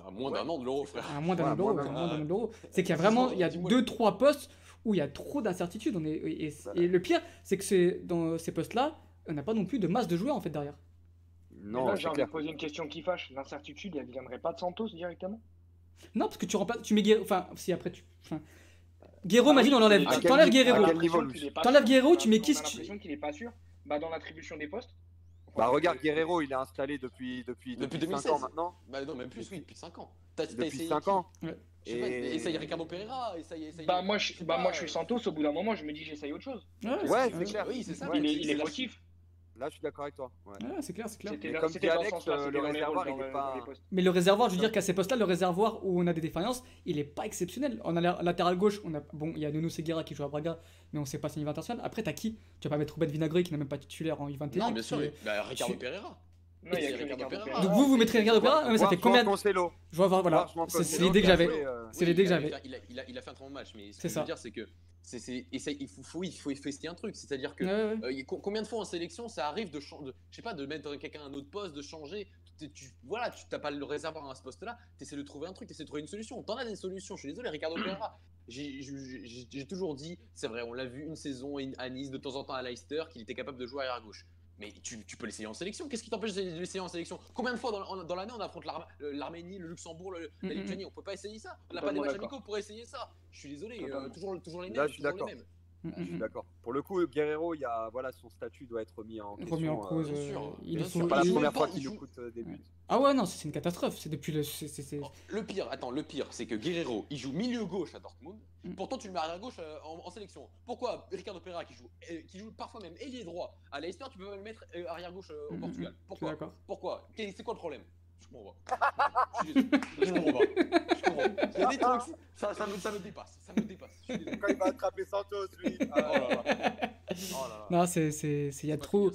À moins d'un an de l'euro, frère. À moins d'un Ouais, an de l'euro. C'est qu'il y a vraiment il y a deux trois postes où il y a trop d'incertitudes. On est et, et- et le pire c'est que c'est dans ces postes là, on n'a pas non plus de masse de joueurs en fait derrière. Non, là, j'ai envie de poser une question qui fâche. L'incertitude, elle viendrait pas de Santos directement? Non parce que tu remplaces, tu mets enfin si après tu, enfin, Guerrero, Ah imagine on l'enlève, t'enlèves Guerrero, T'enlèves. Guerrero, tu mets qui qui- l'impression qu'il est pas sûr. Bah, dans l'attribution des postes. Bah regarde, Guerrero, il est installé depuis depuis Depuis depuis 5 2016. ans maintenant. Bah non, même plus, oui, depuis 5 ans. T'as Depuis essayé 5 qui ans. Je sais pas, Et- essaye Ricardo Pereira, essaye, essaye. Bah, moi, je, bah, moi, je suis euh, Santos. Au bout d'un moment, je me dis, j'essaye autre chose. Ouais, c'est clair. Oui, c'est ça. Ouais, il est, il est fautif. Là, je suis d'accord avec toi. Ouais. Ouais, c'est clair, c'est clair. Mais comme dit Alex, euh, le réservoir, il est pas-. Mais le réservoir, je veux dire qu'à ces postes-là, le réservoir où on a des défaillances, il est pas exceptionnel. On a la latéral gauche, on a bon, il y a Nuno Seguera qui joue à Braga, mais on sait pas si niveau international. Après, t'as qui? Tu vas pas mettre Ruben Vinagre qui n'est même pas titulaire en U21. Non, bien sûr. est- Bah, Ricardo tu- Pereira. Non, il y a C'est que Ricardo Ricardo Pereira. Pereira. Donc vous, vous mettrez Ricardo Pereira? Mais ça fait combien. Je vois, voilà, c'est l'idée que j'avais. euh, C'est l'idée que il a- j'avais. Il a, il, a, il a fait un très bon match, mais ce C'est que je ça. veux dire, c'est que il faut, faut, il faut, il faut essayer un truc. C'est-à-dire que Ouais, ouais, ouais. Euh, combien de fois en sélection ça arrive de changer, je sais pas, de mettre quelqu'un à un autre poste, de changer? Tu, tu- voilà, tu t'as pas le réservoir à ce poste-là. Tu essaies de trouver un truc, tu essaies de trouver une solution. T'en as des solutions. Je suis désolé, Ricardo Pereira. J'ai toujours dit, c'est vrai, on l'a vu une saison à Nice, de temps en temps à Leicester, qu'il était capable de jouer arrière gauche. Mais tu, tu peux l'essayer en sélection. Qu'est-ce qui t'empêche de l'essayer en sélection? Combien de fois dans, l'année on affronte l'Arm- l'Arménie, le Luxembourg, le- la. Lituanie? On peut pas essayer ça. On n'a pas des matchs amicaux pour essayer ça. Je suis désolé, euh, toujours, toujours les mêmes. Là, je suis toujours les d'accord. Mm, Je suis mm, d'accord. Pour le coup, Guerrero, il y a, voilà, son statut doit être remis en mm. question. Remis en euh, cause. euh, sûr, il. C'est pas la première même fois qu'il il nous joue- coûte euh, des buts. Ah ouais, non, c'est une catastrophe. C'est depuis le. c'est- c'est- c'est- Le pire, attends, le pire, c'est que Guerrero, il joue milieu gauche à Dortmund. Mm. Pourtant, tu le mets arrière gauche euh, en, en sélection. Pourquoi Ricardo Pereira, qui joue, euh, qui joue parfois même ailier droit à Leicester, tu peux pas le mettre euh, arrière gauche euh, au Mm, mm, Portugal? Pourquoi? Pourquoi? C'est quoi le problème? Je comprends pas. Je comprends pas. Je comprends pas. Il y a des trucs, ça, ça, me, ça me dépasse. Ça me dépasse. Je suis désolé. Quand il va attraper Santos, lui. Oh là là. Oh là là. Non, c'est. c'est- c'est- Il y a trop.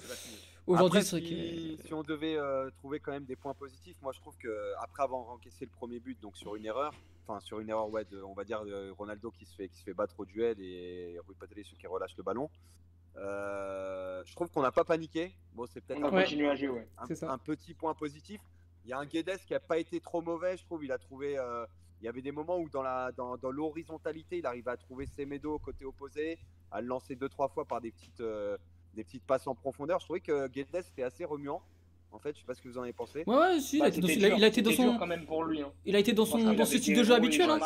Aujourd'hui, Après, c'est vrai que. si, si on devait euh, trouver quand même des points positifs, moi je trouve que après avoir encaissé le premier but, donc sur une erreur, enfin sur une erreur, ouais, de- on va dire de Ronaldo qui se fait qui se fait battre au duel et Rui Patricio qui relâche le ballon. euh, je trouve qu'on n'a pas paniqué. Bon, c'est peut-être un, Ouais. un- C'est ça. un petit point positif. Il y a un Guedes qui a pas été trop mauvais, je trouve. Il a trouvé. euh, il y avait des moments où dans la dans, dans l'horizontalité, il arrivait à trouver Semedo côté opposé, à le lancer deux trois fois par des petites euh, des petites passes en profondeur. Je trouvais que Guedes était assez remuant. En fait, je sais pas ce que vous en avez pensé. Ouais, ouais, si, il, a Bah, été dans, c'était il a- dur, il a été dans son, quand même pour lui. Hein. il a été dans son, styles été de jeu habituel. Hein.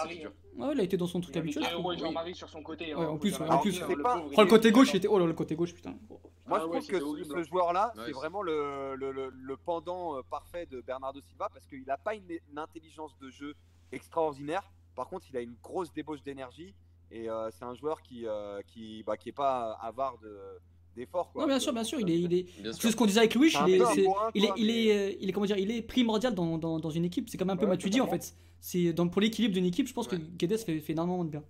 Ouais, il a été dans son truc Il habituel. trouve. Jean-Marie sur son côté. hein, Ouais, en plus, en plus, hein, il Oh, le côté gauche, il était. Oh là, le côté gauche, putain. Moi, Ah je ouais, trouve que ce joueur-là, c'est vraiment le, le, le- le pendant euh, parfait de Bernardo Silva parce qu'il n'a pas une, une intelligence de jeu extraordinaire. Par contre, il a une grosse débauche d'énergie et euh, c'est un joueur qui euh, qui bah, qui est pas avare de d'efforts. Non, bien sûr, bien sûr, il est, il est. Bien C'est ce qu'on disait avec Louis, il est, il est, il euh, il est, comment dire, il est primordial dans, dans, dans une équipe. C'est comme un peu Ouais, Matuidi en fait. C'est dans pour l'équilibre d'une équipe, je pense Ouais. que Guedes fait, fait énormément de bien.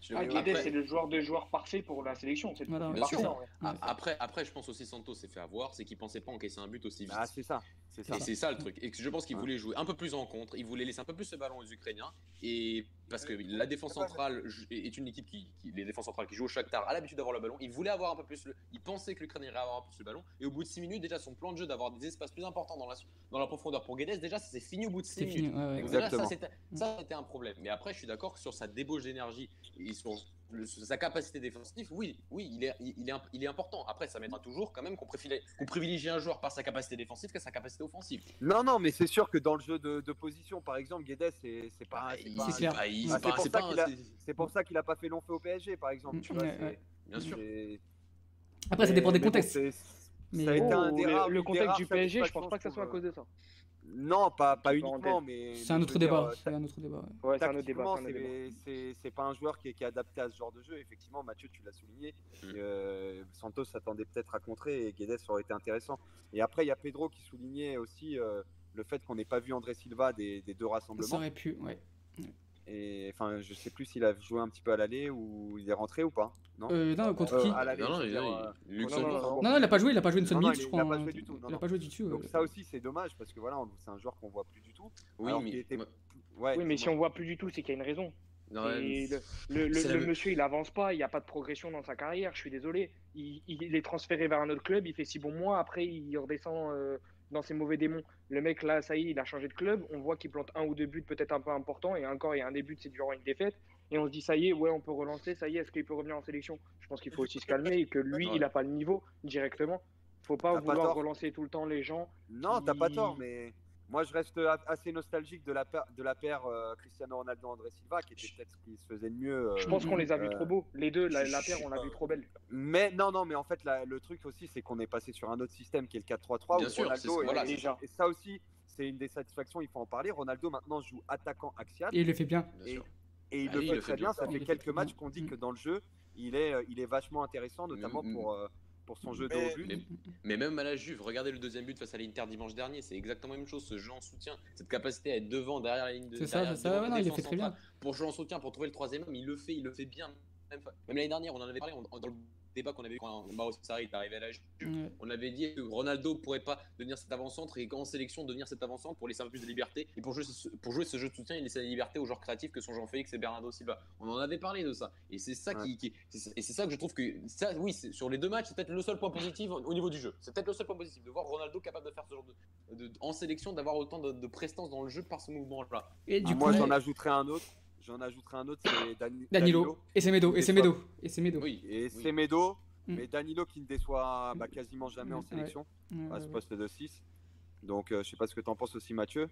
Je- Ah, après- Guedes, c'est le joueur de joueur parfait pour la sélection. C'est Voilà, Bien sûr. Après, après, je pense aussi Santos s'est fait avoir, c'est qu'il pensait pas encaisser un but aussi vite. Ah, c'est ça, c'est ça. Et c'est ça le truc. Et je pense qu'il Ouais. voulait jouer un peu plus en contre, il voulait laisser un peu plus ce ballon aux Ukrainiens. Et parce que la défense centrale est une équipe qui, qui- les défenses centrales qui jouent au Shakhtar a l'habitude d'avoir le ballon. Il voulait avoir un peu plus le, il pensait que l'Ukraine irait avoir un peu plus le ballon. Et au bout de 6 minutes, déjà son plan de jeu d'avoir des espaces plus importants dans la, dans la profondeur pour Guedes, déjà ça s'est fini au bout de 6 C'est minutes. fini. ouais, ouais. Donc déjà, ça, c'était- un problème. Mais après, je suis d'accord que sur sa débauche d'énergie et sur le- sa capacité défensive, oui, oui, il est, il, est, imp- il est important. Après, ça mettra toujours quand même qu'on privilégie, qu'on privilégie un joueur par sa capacité défensive qu'à sa capacité offensive. Non, non, mais c'est sûr que dans le jeu de, de position, par exemple, Guedes, c'est pas. C'est pour ça qu'il a- c'est- C'est pour ça qu'il a pas fait long feu au PSG, par exemple. Mm, Tu vois, ouais. Bien sûr. Après, ça mais- dépend des mais bon, contextes. c'est- Mais- ça a été Oh, un des le- rares- le une des contexte rares du PSG, je pense pas que ça soit à cause de ça. Non, pas, pas uniquement, mais. C'est un autre débat. C'est un autre débat. ouais. C'est un autre débat. C'est pas un joueur qui est, qui est adapté à ce genre de jeu. Effectivement, Mathieu, tu l'as souligné. Mm. Euh, Santos s'attendait peut-être à contrer et Guedes aurait été intéressant. Et après, il y a Pedro qui soulignait aussi euh, le fait qu'on n'ait pas vu André Silva des, des deux Ça rassemblements. aurait pu, ouais. Et enfin, je sais plus s'il a joué un petit peu à l'aller ou il est rentré ou pas. Non? Euh, non, contre Euh, qui? à l'aller, Non, non, il- dire, il- euh, Luxembourg. non, non, Non, non, il a pas joué, il a pas joué une seule minute, il- a pas hein. joué du tout, non, Il a pas joué du tout. Donc euh. ça aussi, c'est dommage parce que voilà, c'est un joueur qu'on voit plus du tout. Oui, Alors mais était- Ouais, Oui, mais si on voit plus du tout, c'est qu'il y a une raison. non, Et mais- le, monsieur, il avance pas, il n'y a pas de progression dans sa carrière, je suis désolé. Il, il est transféré vers un autre club, il fait six bons mois, après il redescend euh, dans ses mauvais démons. Le mec, là, ça y est, il a changé de club, on voit qu'il plante un ou deux buts peut-être un peu importants, et encore, il y a un début, c'est durant une défaite. Et on se dit, ça y est, ouais, on peut relancer, ça y est, est-ce qu'il peut revenir en sélection? Je pense qu'il faut aussi se calmer et que lui, Ouais. il n'a pas le niveau directement. faut pas vouloir relancer tout le temps les gens. Non, t'as pas tort, mais moi je reste assez nostalgique de la paire, de la paire euh, Cristiano Ronaldo André Silva, qui était peut-être ce qui se faisait de mieux. euh, Je pense qu'on les a vus euh, trop beaux. Les deux, la, paire, on l'a vu trop belle. Mais non, non, mais en fait, la- le truc aussi, c'est qu'on est passé sur un autre système qui est le 4-3-3. Bien où sûr, Ronaldo voilà, et, déjà. et ça aussi, c'est une des satisfactions, il faut en parler. Ronaldo maintenant joue attaquant axial Et il le fait bien. Et il Ah, le il fait le très fait bien. bien. Ça fait quelques matchs qu'on dit Mm. que dans le jeu, il est, il est vachement intéressant, notamment Mm, mm. pour, euh, pour son jeu de Mais- haut but. Mais, mais même à la Juve, regardez le deuxième but face à l'Inter dimanche dernier, c'est exactement la même chose, ce jeu en soutien, cette capacité à être devant, derrière la ligne de C'est ça, derrière- c'est ça. devant Ouais, la non, il le défense fait très bien. centrale, Pour jouer en soutien, pour trouver le troisième homme, il le fait, il le fait bien. Même, même l'année dernière, on en avait parlé on- dans le débat qu'on avait eu quand Mauro Sarri est arrivé à la Juve. Ouais. On avait dit que Ronaldo pourrait pas devenir cet avant-centre et qu'en sélection devenir cet avant-centre pour laisser un peu plus de liberté. Et pour jouer, ce, pour jouer ce jeu de soutien, il laissait la liberté aux joueurs créatifs que sont Jean-Félix et Bernardo Silva. On en avait parlé de ça. Et c'est ça qui, qui- et c'est ça que je trouve que ça, oui, sur les deux matchs, c'est peut-être le seul point positif au au niveau du jeu. C'est peut-être le seul point positif de voir Ronaldo capable de faire ce genre de, de- en sélection, d'avoir autant de, de prestance dans le jeu par ce mouvement-là. Et du Ah, coup, moi, j'en ajouterai un autre. J'en ajouterai un autre, c'est Dani- Danilo. Et c'est Medo. Et c'est Medo. Et c'est Medo. Oui. Et oui. c'est Medo, Mm. mais Danilo qui ne déçoit bah, quasiment jamais en sélection Ouais, à ce poste de 6. Donc euh, je sais pas ce que tu en penses aussi Mathieu.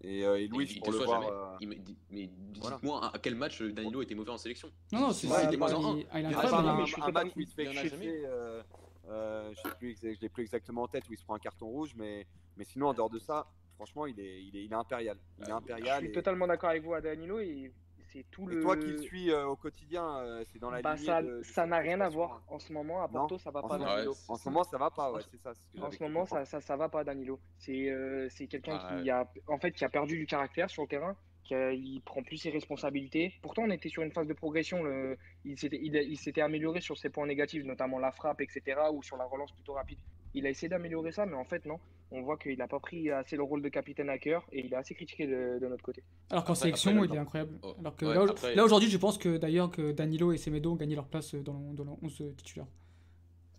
Et, euh, et Louis il pour le voir. euh, Il dit- mais Voilà. dites-moi à à quel match Danilo était mauvais en sélection Non, non, c'est Ouais, ça. il Il moins en un. il- a un, je suis un match où il se fait il y en a chiffrer, jamais. euh, euh, je sais plus, exa- je l'ai plus exactement en tête, où il se prend un carton rouge, mais, mais sinon en dehors de ça, franchement il est, il est, il est impérial. Il est Ah, Je impérial. suis et- totalement d'accord avec vous à Danilo et c'est tout et le. toi qui le suis euh, au quotidien, euh, c'est dans la Bah, lignée ça de- n'a rien à voir hein. en ce moment. À Non. Porto, ça va En pas ce Danilo. En ce moment ça va pas, ouais, c'est ça. c'est ce que En j'avais ce moment, ça, ça, ça va pas, Danilo. C'est euh, c'est quelqu'un Ah, qui a, en fait, qui a perdu du caractère sur le terrain, qui a- il prend plus ses responsabilités. Pourtant, on était sur une phase de progression. Le, il s'était il, il s'était amélioré sur ses points négatifs, notamment la frappe, etc., ou sur la relance plutôt rapide. Il a essayé d'améliorer ça, mais en fait, non. On voit qu'il n'a pas pris assez le rôle de capitaine à cœur et il est assez critiqué de, de notre côté. Alors qu'en sélection, après, il est incroyable. Oh, Alors que ouais, là, au- après- là, aujourd'hui, je pense que d'ailleurs que Danilo et Semedo ont gagné leur place dans le, dans le 11 titulaire.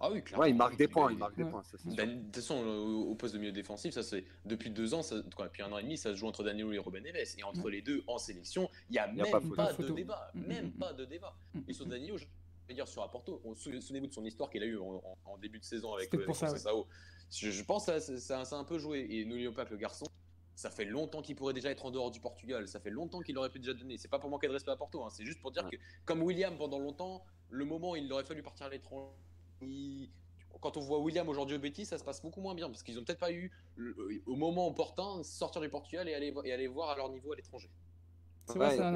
Ah oui, clairement. Ouais, il marque des points, il marque des Ouais. points, ça c'est sûr. Dan- De toute façon, au poste de milieu défensif, ça c'est depuis deux ans, ça, quoi, depuis un an et demi, ça se joue entre Danilo et Ruben Neves. Et entre les deux en sélection, il n'y a, Y a même pas de débat. Mm, Même mm, pas de débat. Mm. Et sur Danilo, je, dire sur Apporto. Souvenez-vous de son histoire qu'il a eu en, début de saison avec, pour ça, Je, pense que ça, ça, a un peu joué. Et n'oublions pas que le garçon, ça fait longtemps qu'il pourrait déjà être en dehors du Portugal. Ça fait longtemps qu'il aurait pu déjà donner. C'est pas pour manquer de respect à Porto. Hein. C'est juste pour dire que, comme William pendant longtemps, le moment où il aurait fallu partir à l'étranger, quand on voit William aujourd'hui au Betis, ça se passe beaucoup moins bien parce qu'ils ont peut-être pas eu au moment opportun sortir du Portugal et aller, et aller voir à leur niveau à l'étranger.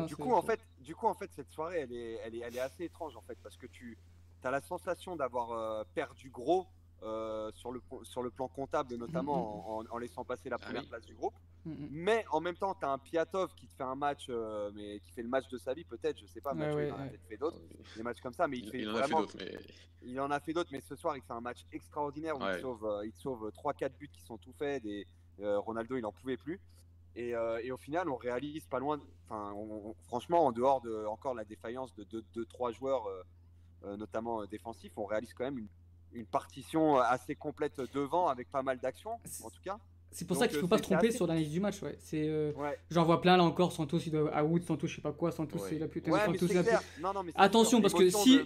du coup, en fait, du coup, en fait, cette soirée, elle est, elle est, elle est assez étrange en fait parce que tu as la sensation d'avoir euh, perdu gros euh, sur, le, sur le plan comptable, notamment en, en, laissant passer la ah première place du groupe. Mais en même temps, tu as un Piatov qui te fait un match, euh, mais qui fait le match de sa vie, peut-être, je sais pas, mais il en a peut-être fait d'autres, des matchs comme ça, mais il, fait en vraiment. A fait mais... Il en a fait d'autres, mais ce soir, il fait un match extraordinaire où il sauve, euh, il sauve 3-4 buts qui sont tout faits. Des, Ronaldo, il n'en pouvait plus. Et, et, au final, on réalise pas loin. Enfin, franchement, en dehors de encore la défaillance de 2-3 joueurs, notamment défensifs, on réalise quand même une une partition assez complète devant avec pas mal d'actions, en tout cas. C'est pour ça qu'il ne faut pas se tromper sur l'analyse du match. Ouais. C'est, euh, J'en vois plein là encore. Santos, il doit à Wood, Santos, je sais pas quoi. Santos, c'est la putain de Attention, parce que si.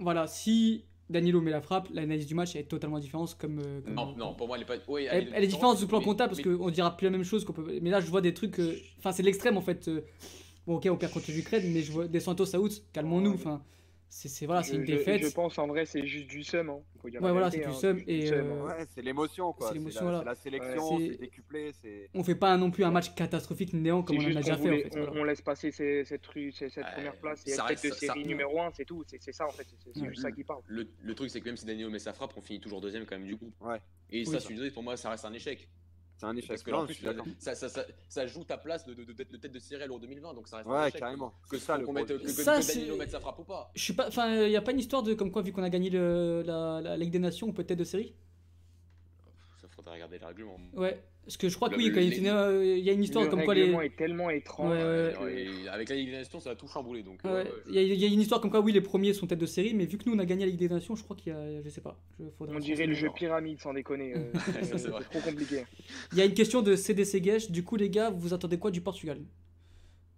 Voilà, si Danilo met la frappe, l'analyse du match elle est totalement différente. Comme, euh, Non, non, pour moi, elle est pas. elle, est différente du plan comptable parce qu'on dira plus la même chose. qu'on peut... Mais là, je vois des trucs. Euh, enfin, c'est l'extrême en fait. Bon, ok, on perd contre Ukraine, mais je vois des Santos à Wood, calmons-nous. Enfin c'est voilà, c'est une défaite. Je, pense en vrai c'est juste du seum. Hein. ouais, voilà, c'est du hein, seum et euh, ouais, c'est l'émotion quoi. C'est l'émotion la, la, sélection, c'est décuplé. On fait pas non plus un match catastrophique néant comme on a déjà fait. en fait, on, laisse passer cette, cette première place et être de série numéro 1, c'est tout. C'est ça en fait. C'est juste ça qui parle. Le truc c'est que même si Daniel met sa frappe, on finit toujours deuxième quand même du coup. Et ça, pour moi, ça reste un échec. C'est un échec. Parce que plus, ça, ça, ça, ça, joue ta place de, de, de, de tête de série en 2020, donc ça reste ouais, un échec. carrément. Que, ça, que, mette, que, que, Danilo mette sa frappe ou pas. Je suis pas, enfin, il n'y a pas une histoire de comme quoi, vu qu'on a gagné le, la, la, Ligue des Nations, on peut tête de série? Ça faudrait regarder le règlement. Ouais. Parce que je crois que oui, quand il y a une histoire comme quoi les. Le règlement est tellement étrange. avec la Ligue des Nations, ça a tout chamboulé. Donc, il, y a, une histoire comme quoi, oui, les premiers sont tête de série, mais vu que nous on a gagné la Ligue des Nations, je crois qu'il y a. Je sais pas. On dirait le jeu pyramide, sans déconner. Euh, c'est trop compliqué. Il y a une question de CDC Gesh. Du coup, les gars, vous attendez quoi du Portugal?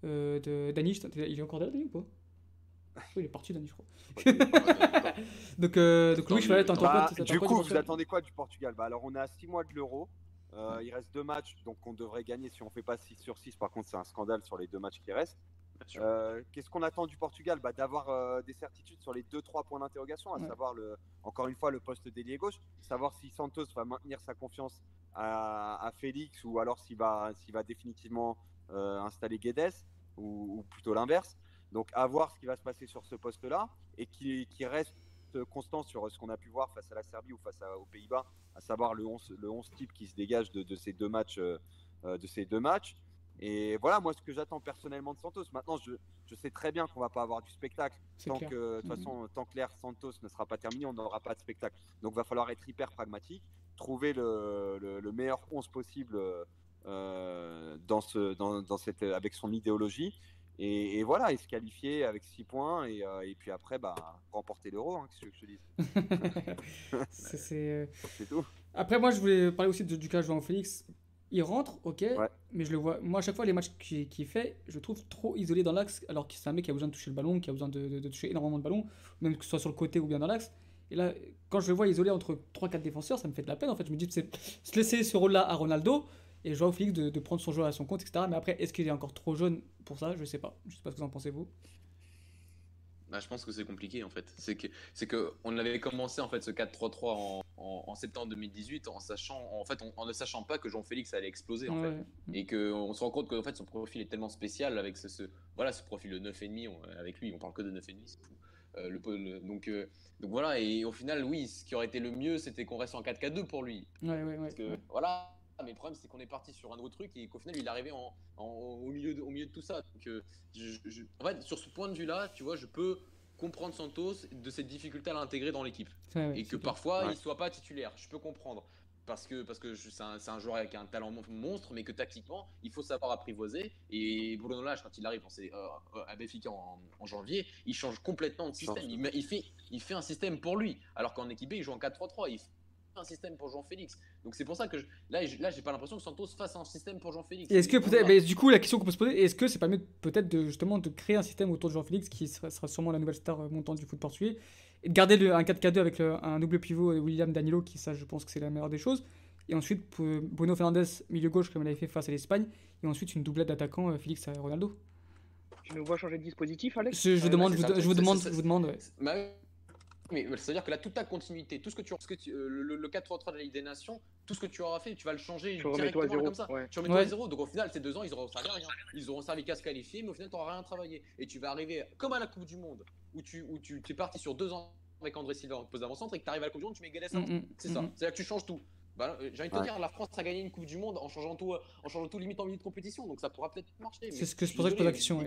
Euh, de Dani, il est encore là, Dani ou pas? Oui, il est parti, Dani, je crois. donc, euh, donc Louis, je vais bah, Du coup, vous attendez quoi du Portugal? Bah, Alors, on est à 6 mois de l'Euro. Euh, il reste deux matchs, donc on devrait gagner si on fait pas 6 sur 6. Par contre, c'est un scandale sur les deux matchs qui restent. Euh, qu'est-ce qu'on attend du Portugal? Bah, D'avoir euh, des certitudes sur les 2-3 points d'interrogation, à savoir, le, encore une fois, le poste d'ailier gauche, savoir si Santos va maintenir sa confiance à, Félix ou alors s'il va, s'il va définitivement installer Guedes ou, plutôt l'inverse. Donc, à voir ce qui va se passer sur ce poste-là et qui, qui reste constant sur ce qu'on a pu voir face à la Serbie ou face aux Pays-Bas, à savoir le 11, le 11 type qui se dégage de, ces deux matchs. Euh, euh, de ces deux matchs. Et voilà, moi, ce que j'attends personnellement de Santos. Maintenant, je, je sais très bien qu'on va pas avoir du spectacle. Tant que, de toute mhm. façon, tant que l'ère Santos ne sera pas terminé, on n'aura pas de spectacle. Donc, va falloir être hyper pragmatique, trouver le, le, meilleur 11 possible euh, dans ce, dans, dans cette, avec son idéologie. Et, voilà, et se qualifier avec 6 points et, euh, et, puis après, bah, remporter l'euro, hein, que je te dise. c'est tout. Après, moi, je voulais parler aussi du cas de João Félix. Il rentre, ok, mais je le vois. Moi, à chaque fois, les matchs qu'il fait, je le trouve trop isolé dans l'axe, alors que c'est un mec qui a besoin de toucher le ballon, qui a besoin de, de, toucher énormément de ballon, même que ce soit sur le côté ou bien dans l'axe. Et là, quand je le vois isolé entre 3-4 défenseurs, ça me fait de la peine. En fait, je me dis, c'est se laisser ce rôle-là à Ronaldo et Joao Félix de, de, prendre son jeu à son compte, etc. Mais après, est-ce qu'il est encore trop jeune pour ça? Je sais pas. Je sais pas ce que vous en pensez, vous. Bah, je pense que c'est compliqué en fait. C'est que c'est que on avait commencé en fait ce 4-3-3 en, en, septembre 2018 en sachant en fait en, ne sachant pas que Jean-Félix allait exploser en fait et que on se rend compte que en fait son profil est tellement spécial avec ce, voilà ce profil de 9,5 avec lui on parle que de 9,5 c'est fou. Euh, le, donc, euh, donc voilà et au final oui ce qui aurait été le mieux c'était qu'on reste en 4-4-2 pour lui. Ouais, ouais, Parce que voilà mais le problème, c'est qu'on est parti sur un autre truc et qu'au final, il est arrivé en, au, milieu de, au milieu de tout ça. Donc, euh, je, en fait, sur ce point de vue-là, tu vois, je peux comprendre Santos de cette difficulté à l'intégrer dans l'équipe. et que parfois, il ne soit pas titulaire. Je peux comprendre. Parce que parce que c'est un, un, joueur avec un talent monstre, mais que tactiquement, il faut savoir apprivoiser. Et Bruno Lage, quand il arrive euh, euh, à Benfica en, en, janvier, il change complètement de système. Il, il, fait, il fait un système pour lui. Alors qu'en équipe B, il joue en 4-3-3. Un système pour Jean-Félix. Donc c'est pour ça que je- là, je- là, j'ai pas l'impression que Santos fasse un système pour Jean-Félix. Et est-ce que peut-être, du coup, la question qu'on peut se poser, est-ce que c'est pas mieux peut-être de justement de créer un système autour de Jean-Félix qui sera, sera sûrement la nouvelle star euh, montante du foot portugais et de garder le- un 4K2 avec le- un double pivot William Danilo qui ça je pense que c'est la meilleure des choses et ensuite Bruno Fernandes milieu gauche comme il avait fait face à l'Espagne et ensuite une doublette d'attaquants euh, Félix et Ronaldo. Tu nous vois changer de dispositif, Alex? Je, demande, vous- je demande, je vous demande. ouais. Mais c'est-à-dire que là, toute ta continuité, tout ce que tu, ce que tu- euh, le, le 4-3-3 de la Ligue des Nations, tout ce que tu auras fait, tu vas le changer Tu remets directement toi à zéro. comme ça. Ouais. Tu remets toi Ouais. à zéro. Donc au final, ces deux ans, ils auront servi à rien. Ils auront servi qu'à se qualifier, mais au final, tu n'auras rien travaillé. Et tu vas arriver comme à la Coupe du Monde, où tu, où tu es parti sur deux ans avec André Silva en pose d'avant-centre et que tu arrives à la Coupe du Monde, tu mets Galès avant. Mm, mm, C'est mm, ça. mm. C'est-à-dire que tu changes tout. Bah, euh, j'ai envie de te Ouais. dire, la France a gagné une Coupe du Monde en changeant tout, euh, en changeant tout limite en milieu de compétition, donc ça pourra peut-être marcher. C'est ce que- je ça que la question,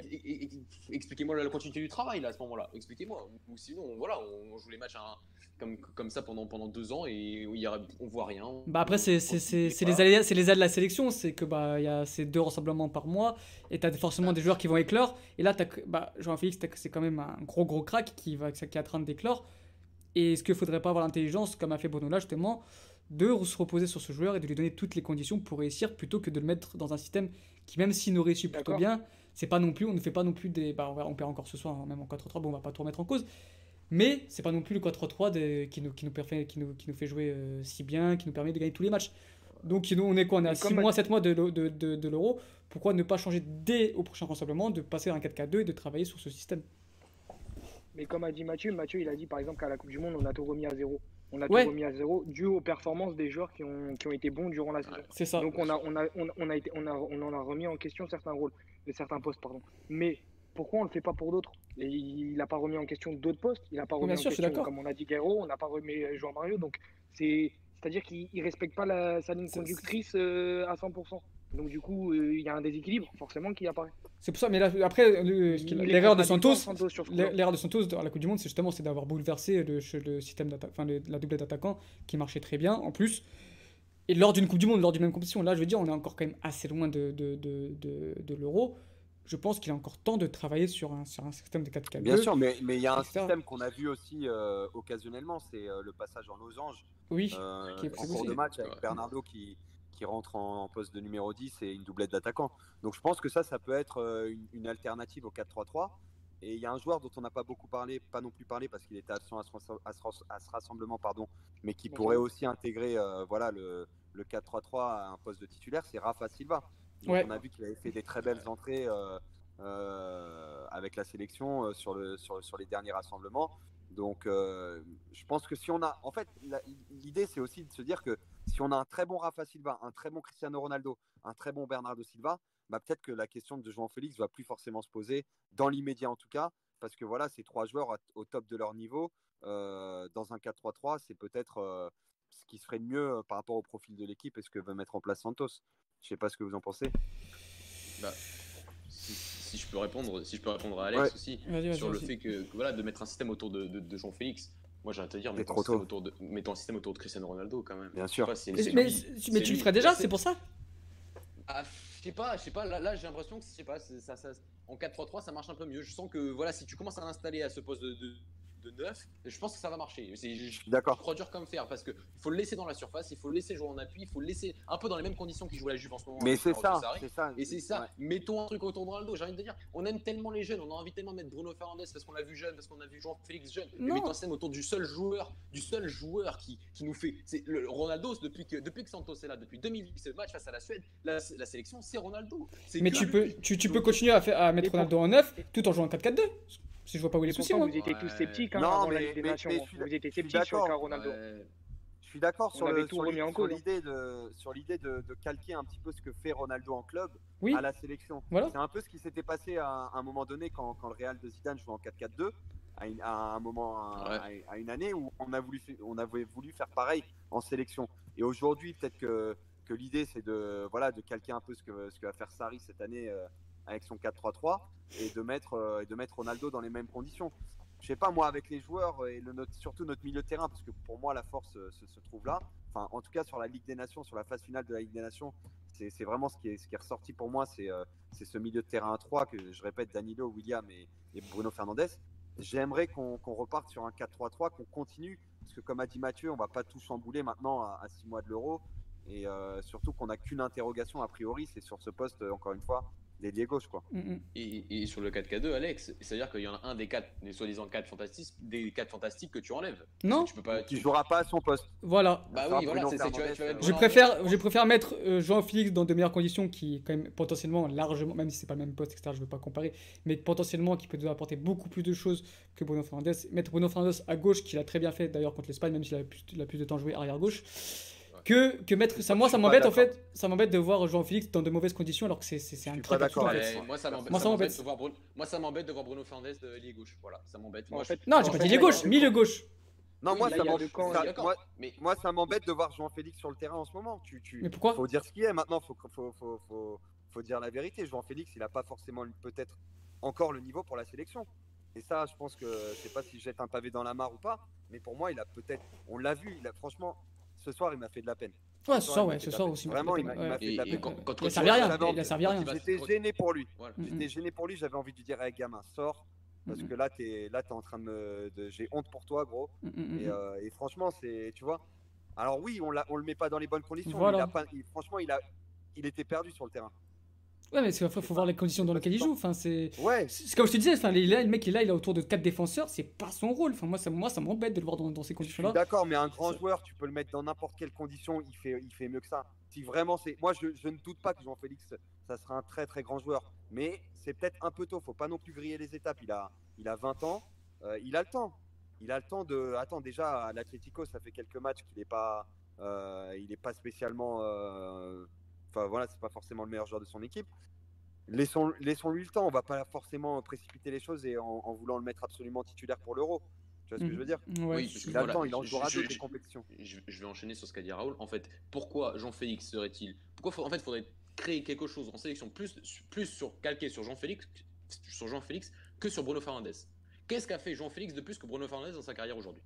Expliquez-moi la continuité du travail là à ce moment-là. Expliquez-moi. Ou sinon, voilà, on joue les matchs hein, comme, comme ça pendant, pendant deux ans et aura- on voit rien. Bah après c'est les aléas c'est les aléas de la sélection c'est que bah il y a ces deux rassemblements par mois et t'as forcément des joueurs qui vont éclore et là bah Jean-Félix c'est quand même un gros gros crack qui va qui est en train d'éclore et est-ce qu'il faudrait pas avoir l'intelligence comme a fait Bono là justement de se reposer sur ce joueur et de lui donner toutes les conditions pour réussir plutôt que de le mettre dans un système qui même s'il nous réussit plutôt bien c'est pas non plus on ne fait pas non plus des bah on, perd encore ce soir hein, même en 4-3 bon on va pas tout remettre en cause mais c'est pas non plus le 4-3 des- qui nous, qui, nous permet- qui, nous, qui nous fait jouer euh, si bien, qui nous permet de gagner tous les matchs. Donc nous, on est quoi? On est à Et 6 comme- mois, 7 mois de, l'eau- de, de, de l'euro. Pourquoi ne pas changer dès au prochain rassemblement, de passer à un 4K2 et de travailler sur ce système? Mais comme a dit Mathieu, Mathieu il a dit par exemple qu'à la Coupe du Monde, on a tout remis à zéro. On a Ouais. tout remis à zéro dû aux performances des joueurs qui ont, qui ont été bons durant la saison. C'est ça. Donc on a, on, a, on, on a été, on, a, on en a remis en question certains rôles, euh, certains postes. Pardon. Mais pourquoi on ne le fait pas pour d'autres? Et Il n'a pas remis en question d'autres postes. Il n'a pas remis Bien en sûr, je suis question, d'accord. comme on a dit, Guerrero. On n'a pas remis euh, João Mario. Donc c'est, c'est-à-dire qu'il ne respecte pas la, sa ligne conductrice euh, à 100%. Donc du coup, euh, il y a un déséquilibre forcément qui apparaît. C'est pour ça, mais là, après, le- l'erreur de Santos, l'erreur de Santos à la Coupe du Monde, c'est justement c'est d'avoir bouleversé le, le système enfin le- la doublette d'attaquants qui marchait très bien en plus. Et lors d'une Coupe du Monde, lors d'une même compétition, là je veux dire, on est encore quand même assez loin de, de, de, de, de l'euro. Je pense qu'il est encore temps de travailler sur un, sur un système de 4K2. Bien sûr, mais mais il y a un etc. système qu'on a vu aussi euh, occasionnellement, c'est euh, le passage en losange Oui, euh, qui est en cours de match avec Ouais. Bernardo qui, qui rentre en, en poste de numéro 10 et une doublette d'attaquant. Donc je pense que ça, ça peut être euh, une, une alternative au 4-3-3. Et il y a un joueur dont on n'a pas beaucoup parlé, pas non plus parlé parce qu'il était absent à ce, rassemblement, pardon, mais qui pourrait aussi intégrer euh, voilà, le, le 4-3-3 à un poste de titulaire, c'est Rafa Silva. Donc, Ouais. On a vu qu'il avait fait des très belles entrées euh, euh, avec la sélection sur, le, sur, sur les derniers rassemblements. Donc, je pense que si on a. En fait, l'idée, c'est aussi de se dire que si on a un très bon Rafa Silva, un très bon Cristiano Ronaldo, un très bon Bernardo Silva, bah, peut-être que la question de João Félix va plus forcément se poser, dans l'immédiat en tout cas, parce que voilà, ces trois joueurs au top de leur niveau, euh, dans un 4-3-3, c'est peut-être euh, ce qui se ferait de mieux euh, par rapport au profil de l'équipe et ce que veut mettre en place Santos. Je sais pas ce que vous en pensez. Bah, si, si je peux répondre, si je peux répondre à Alex Ouais. aussi Vas-y, vas-y, sur le fait que, que voilà de mettre un système autour de, de, de Jean-Félix. Moi, j'ai à te dire, trop un, système tôt. autour de, système autour de Cristiano Ronaldo quand même. Bien sûr. pas, Mais, mais, tu le ferais déjà, C'est- c'est pour ça Ah, je sais pas, je sais pas. Là, là j'ai l'impression que je sais pas, c'est- ça, ça, en 4-3-3, ça marche un peu mieux. Je sens que voilà, si tu commences à l'installer à ce poste de, de, de neuf, je pense que ça va marcher. D'accord. Produire comme faire parce que il faut le laisser dans la surface, il faut le laisser jouer en appui, il faut le laisser un peu dans les mêmes conditions qu'il joue à la Juve en ce moment. Mais c'est ça, c'est ça. Et c'est ça. Mettons un truc autour de Ronaldo. J'ai envie de dire, on aime tellement les jeunes, on a envie tellement de mettre Bruno Fernandez parce qu'on l'a vu jeune, parce qu'on a vu Jean Félix jeune. Non. Mais mettons scène autour du seul joueur, du seul joueur qui, qui nous fait. C'est le Ronaldo depuis que depuis que Santos est là, depuis 2008, ce match face à la Suède, la, sélection c'est Ronaldo. Mais tu peux tu, tu peux continuer à, faire, à mettre Ronaldo en neuf tout en jouant 4-4-2. Si je vois pas où il est souci. Vous étiez tous sceptiques hein, non, mais, la Ligue des mais, Nations. Mais vous étiez sceptiques sur Ronaldo. Euh, je suis d'accord hein. sur l'idée de de, calquer un petit peu ce que fait Ronaldo en club à la sélection. C'est un peu ce qui s'était passé à, un moment donné quand, quand, le Real de Zidane jouait en 4-4-2 à, un moment à, une année où on a voulu on avait voulu faire pareil en sélection. Et aujourd'hui peut-être que que l'idée c'est de voilà de calquer un peu ce que ce que va faire Sarri cette année euh, avec son 4-3-3 et de mettre euh, de mettre Ronaldo dans les mêmes conditions. Je sais pas moi avec les joueurs et surtout notre milieu de terrain parce que pour moi la force euh, se, trouve là. Enfin en tout cas sur la Ligue des Nations, sur la phase finale de la Ligue des Nations, c'est vraiment ce qui est ressorti pour moi, c'est euh, ce milieu de terrain à 3 que je répète Danilo, William et, Bruno Fernandes. J'aimerais qu'on reparte sur un 4-3-3, qu'on continue parce que comme a dit Mathieu, on va pas tout chambouler maintenant à, à six mois de l'Euro. Et surtout qu'on n'a qu'une interrogation a priori, c'est sur ce poste, encore une fois, d'ailier gauche. Quoi. Mm, mm. Et, et sur le 4K2, Alex, c'est-à-dire qu'il y en a un des quatre, des soi-disant quatre fantastiques, des quatre fantastiques que tu enlèves. Non, Tu peux pas. Qui tu- jouera pas à son poste. voilà. Bah oui, voilà, tu vas- tu vas mettre Je préfère, je préfère mettre euh, Jean-Félix dans de meilleures conditions, qui quand même potentiellement largement, même si c'est pas le même poste, etc. Je veux pas comparer, mais potentiellement qui peut nous apporter beaucoup plus de choses que Bruno Fernandes. Mettre Bruno Fernandes à gauche, qu'il a très bien fait d'ailleurs contre l'Espagne, même s'il a plus, il a plus de temps joué arrière gauche. Que, que mettre ça moi ça m'embête en fait ça m'embête de voir Jean-Félix dans de mauvaises conditions alors que c'est un très d'accord moi, ça m'embête Moi, ça m'embête de voir Bruno- moi, ça m'embête de voir Bruno Fernandes de lié gauche. Voilà, ça m'embête. Moi, En je- fait, non j'ai pas dit a milieu gauche Non, moi, ça moi- ça m'embête de voir Jean-Félix sur le terrain en ce moment. Tu, tu, mais pourquoi faut dire ce qu'il est maintenant. Faut, faut, faut, faut, dire la vérité. Jean-Félix, il n'a pas forcément peut-être encore le niveau pour la sélection. Et ça, je pense que je sais pas si je jette un pavé dans la mare ou pas, mais pour moi, il a peut-être. On l'a vu. Il a franchement. Ce soir, il m'a fait de la peine. ouais ce soir, ouais ce soir aussi. Vraiment, il m'a- fait de la peine. quand- quand- Il servi à rien, servi à rien. J'étais gêné pour lui. Voilà. Mm, mm. J'étais gêné pour lui. J'avais envie de lui dire, hey, gamin, sors. Parce Mm, que là, t'es là, es en train de me. J'ai honte pour toi, gros. Et, euh, et franchement, c'est, tu vois. Alors oui, on, on le met pas dans les bonnes conditions. Voilà. Mais il a pas, il- franchement, il a, il était perdu sur le terrain. Ouais mais il faut, voir les conditions dans lesquelles il joue enfin c'est Ouais. C'est comme je te disais, enfin, là, le mec est là, il est autour de 4 défenseurs, c'est pas son rôle. Enfin, moi, ça, moi, ça m'embête de le voir dans, dans ces conditions-là. d'accord, mais un grand joueur, tu peux le mettre dans n'importe quelle condition, il fait, il fait mieux que ça. Si vraiment c'est, moi, je, je ne doute pas que Jean-Félix, ça sera un très très grand joueur. Mais c'est peut-être un peu tôt. Faut pas non plus griller les étapes. Il a, il a 20 ans, euh, il a le temps. Il a le temps de. Attends, déjà à l'Atlético, ça fait quelques matchs qu'il n'est pas, euh, il est pas spécialement. euh, Enfin voilà, c'est pas forcément le meilleur joueur de son équipe. Laissons, laissons-lui le temps. On va pas forcément précipiter les choses et en, en voulant le mettre absolument titulaire pour l'Euro. Tu vois ce que je veux dire? Ouais, Oui, parce Il a le voilà, temps, il en jouera je- je- compétitions. je, je vais enchaîner sur ce qu'a dit Raoul. En fait, pourquoi Jean-Félix serait-il Pourquoi faut- en fait faudrait créer quelque chose en sélection plus, plus sur calqué sur Jean-Félix sur Jean-Félix que sur Bruno Fernandes? Qu'est-ce qu'a fait Jean-Félix de plus que Bruno Fernandes dans sa carrière aujourd'hui?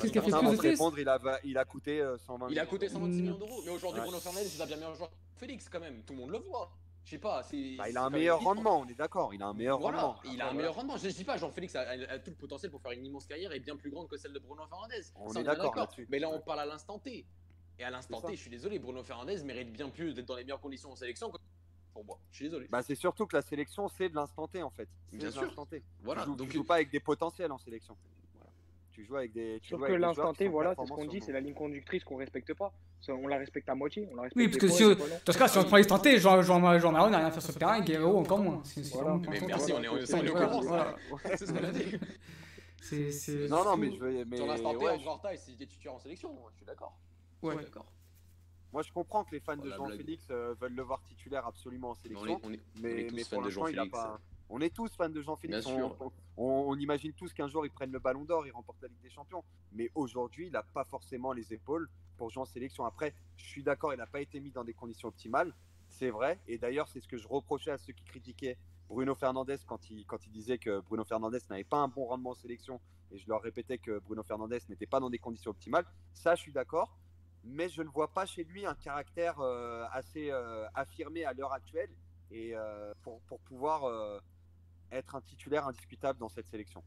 Qu'est-ce qu'il a fait de plus répondre, il a, il a coûté euh, 120 Il a millions coûté d'euros. 126 Mm. millions d'euros, mais aujourd'hui Ouais. Bruno Fernandes c'est un bien meilleur joueur que Félix quand même. Tout le monde le voit. Je sais pas. c'est- Bah, il a un meilleur rendement, on est d'accord. Il a un meilleur Voilà, rendement. il a un meilleur rendement. Je ne dis pas, Jean-Félix a, a- a tout le potentiel pour faire une immense carrière et bien plus grande que celle de Bruno Fernandes. On Ça, est d'accord là-dessus. Mais là, on parle à l'instant T. Et à l'instant. T, je suis désolé, Bruno Fernandes mérite bien plus d'être dans les meilleures conditions en sélection que pour moi. Je suis désolé. Bah, c'est surtout que la sélection, c'est de l'instant T en fait. C'est Bien sûr. T. voilà. tu joues, donc, tu joues pas avec des potentiels en sélection. Tu joues avec des. Tu Sauf joues que des l'instant T, voilà, c'est ce qu'on dit, c'est la ligne conductrice qu'on respecte pas. On la respecte à moitié. On la respecte Oui, des parce que si, des dans ce cas, si on prend les tentés, Jean, Jean, Jean Maron n'a rien à faire sur le terrain, et Guerrero encore moins. C'est- c'est Voilà. vraiment Mais merci, on est, au courant. C'est ce qu'on a dit. C'est- Non, non, mais je veux. Mais, Sur l'instant T, encore taille, c'est titulaire en sélection. Je suis d'accord. Ouais. D'accord. Moi, je comprends que les fans Oh, de. Jean-Félix euh, veulent le voir titulaire absolument en sélection. est, on est- mais, on est tous mais fans pour de l'instant, il a Jean-Félix. pas. On est tous fans de Jean-Félix. On, imagine tous qu'un jour il prenne le ballon d'or, il remporte la Ligue des Champions. Mais aujourd'hui, il n'a pas forcément les épaules pour jouer en sélection. Après, je suis d'accord, il n'a pas été mis dans des conditions optimales. C'est vrai. Et d'ailleurs, c'est ce que je reprochais à ceux qui critiquaient Bruno Fernandez quand il, quand il disait que Bruno Fernandez n'avait pas un bon rendement en sélection. Et je leur répétais que Bruno Fernandez n'était pas dans des conditions optimales. Ça, je suis d'accord. Mais je ne vois pas chez lui un caractère euh, assez euh, affirmé à l'heure actuelle et euh, pour, pour pouvoir être un titulaire indiscutable dans cette sélection.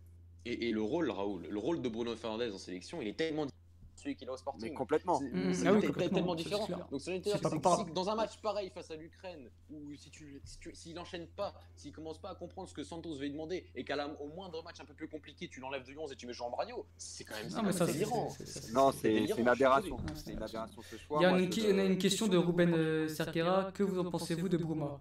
Et, et le rôle, Raoul, le rôle de Bruno Fernandes en sélection, il est tellement différent de celui qu'il a au Mais Sporting. complètement. C'est- Mm, c'est ah oui, tellement différent. Donc, ça veut dire que si- dans un match pareil face à l'Ukraine, ou si tu, si tu- s'il enchaîne pas, s'il commence pas à comprendre ce que Santos veut lui demander, et qu'à la- au moindre match un peu plus compliqué, tu l'enlèves de 11 et tu mets Jean Bragnot, c'est quand même, Non, mais ça, c'est- délirant. Non, c'est une aberration. C'est une aberration ce choix. Il y a Moi, une, je- il y a une question de Ruben euh, Cerquera. Que vous en pensez-vous de Bruma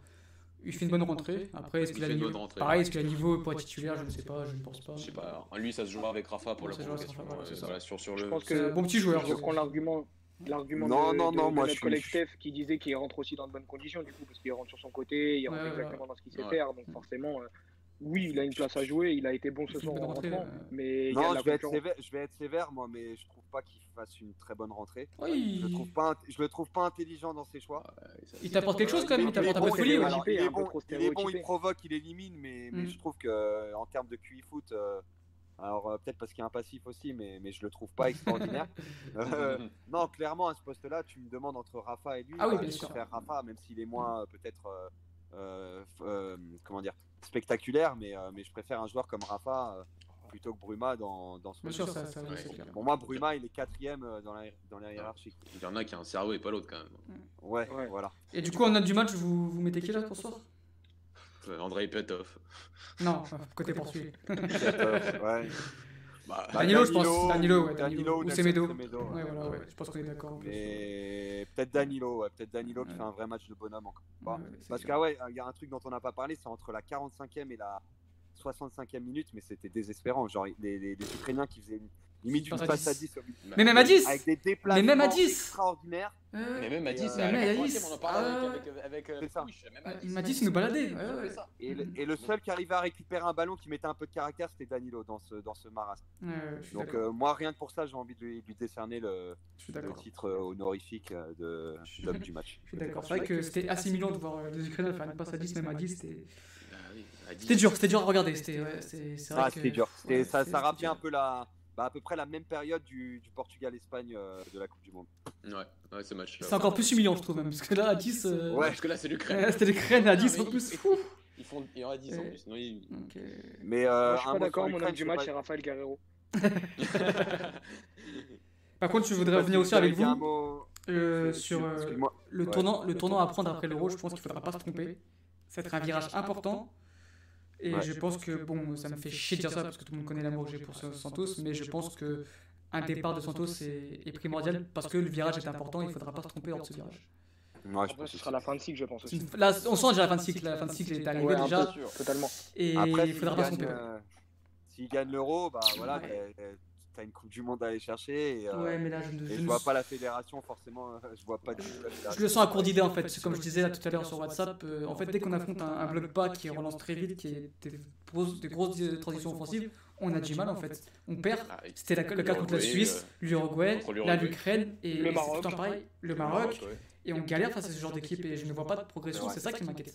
Il fait une bonne rentrée. Après, est-ce Il qu'il a niveau rentrée. Pareil, est-ce qu'il a niveau pour être titulaire Je ne sais pas, je ne pense pas. Je sais pas, lui ça se jouera avec Rafa pour Ouais, la prolongation. Voilà, sur, sur Je le... pense que bon petit joueur. je reprends l'argument. L'argument Non, de, non, de- non, de moi, notre je collègue suis- Steph qui disait qu'il rentre aussi dans de bonnes conditions du coup parce qu'il rentre sur son côté, il rentre Ouais, exactement dans ce qu'il sait Ouais. faire donc forcément euh, oui il a une place à jouer, il a été bon ce soir en rentrée, rentrant, ouais. mais il y a Non, de la je vais, être sévère, je vais être sévère, moi, mais je trouve pas qu'il fasse une très bonne rentrée. Oui, Je le trouve pas, je le trouve pas intelligent dans ses choix. il t'apporte quelque chose quand même, il t'apporte un peu de folie. il est ouais. bon, il est un peu bon, trop il est bon, il stéréotypé. provoque, il élimine, mais, mais Mm. je trouve que euh, en termes de QI foot, euh, alors euh, peut-être parce qu'il y a un passif aussi, mais, mais je le trouve pas extraordinaire. Euh, non, clairement, à ce poste-là, tu me demandes entre Rafa et lui. Ah oui, bien je sûr. préfère Rafa, même s'il est moins euh, peut-être, euh, euh, comment dire, spectaculaire, mais, euh, mais je préfère un joueur comme Rafa. euh, plutôt que Bruma dans, dans son Bien sûr, jeu. ça, ça, Ouais. clair. Pour moi, Bruma, il est quatrième dans la, dans la hiérarchie. Il y en a qui a un cerveau et pas l'autre quand même. Ouais, Ouais. voilà. Et du coup, en note du match, vous, vous mettez qui là pour ce soir Andrei Petov. Non, côté poursuivi. Ouais. Bah, Bah, Danilo, je pense. Danilo, ouais, Danilo. Ou Semedo. Semedo, Ouais, voilà, ouais. Je pense qu'on est d'accord. Mais peut-être Danilo, ouais, peut-être Danilo qui fait un vrai match de bonhomme encore. Ouais, pas. ouais, c'est Parce que ouais, il y a un truc dont on n'a pas parlé, c'est entre la 45e et la 65e minute, mais c'était désespérant. Genre les, les, les Ukrainiens qui faisaient une, limite une Passe à passe à 10. 10 au milieu. Mais même à 10 avec des déplacements même à 10. extraordinaires. Ouais, Mais même à Et, 10, euh, c'est à mais la à 80e, 10, on en parlait ah, avec, avec, avec, euh, c'est ça. Pouch, même à Ouais, 10, il nous ça. Et le, et le seul qui arrivait à récupérer un ballon qui mettait un peu de caractère, c'était Danilo dans ce, dans ce marasme. Donc euh, moi, rien que pour ça, j'ai envie de lui, de lui décerner le, le titre euh, honorifique euh, de d'homme du match. Je suis d'accord. C'est vrai que c'était assimilant de voir euh, les Ukrainiens faire une passe à 10, même à 10. C'était oui, à 10. c'était dur, c'était dur à regarder. C'était ouais, c'est c'est vrai Ah, dur. Ça, ça rappelait un peu la, bah, à peu près la même période du, du Portugal-Espagne euh, de la Coupe du Monde. Ouais, ouais, ce match. C'est encore plus humiliant, je trouve, même. Parce que là, à 10. euh, Ouais. Parce que là, c'est l'Ukraine. ouais, C'était l'Ukraine à 10 Non, en plus. ils- Fou. Ils font, il y aura 10 en plus. Non, ils- euh, Mais euh, je suis pas d'accord, mon homme du match, c'est Raphaël Guerrero. Par contre, je voudrais revenir si aussi avec vous euh, sur euh, le tournant, le tournant à prendre après l'Euro. Je pense qu'il faudra pas se tromper. Ça va être un virage important. Et Ouais. je pense que, bon, ça me fait chier de dire ça parce que tout le monde connaît l'amour que j'ai pour Santos, mais je pense que un départ de Santos est, est primordial parce que le virage est important et il faudra pas se tromper lors de ce virage. Ouais, je pense ce aussi. sera la fin de cycle, je pense aussi. Là, on sent déjà la fin de cycle. La fin de cycle est arrivée Ouais, déjà. peu sûr, totalement. Et Après, il faudra pas se tromper. euh, s'il gagne l'euro, bah voilà, Ouais. T'as- t'as une Coupe du Monde à aller chercher. Et, euh, Ouais, mais là, je, ne- je vois pas la fédération forcément. euh, Je vois pas du tout la je le sens à court d'idées en fait. Comme je disais là tout à l'heure sur WhatsApp, euh, en fait, dès qu'on affronte un, un bloc bas qui relance très vite, qui est des grosses, des grosses transitions offensives, on a du mal en fait. On perd. Ah. C'était le cas contre la Suisse, l'Uruguay, là l'Ukraine et Le Maroc. tout le temps pareil, le Maroc. ouais. Et on galère face à ce genre d'équipe et je ne vois pas de progression. C'est ça qui m'inquiète.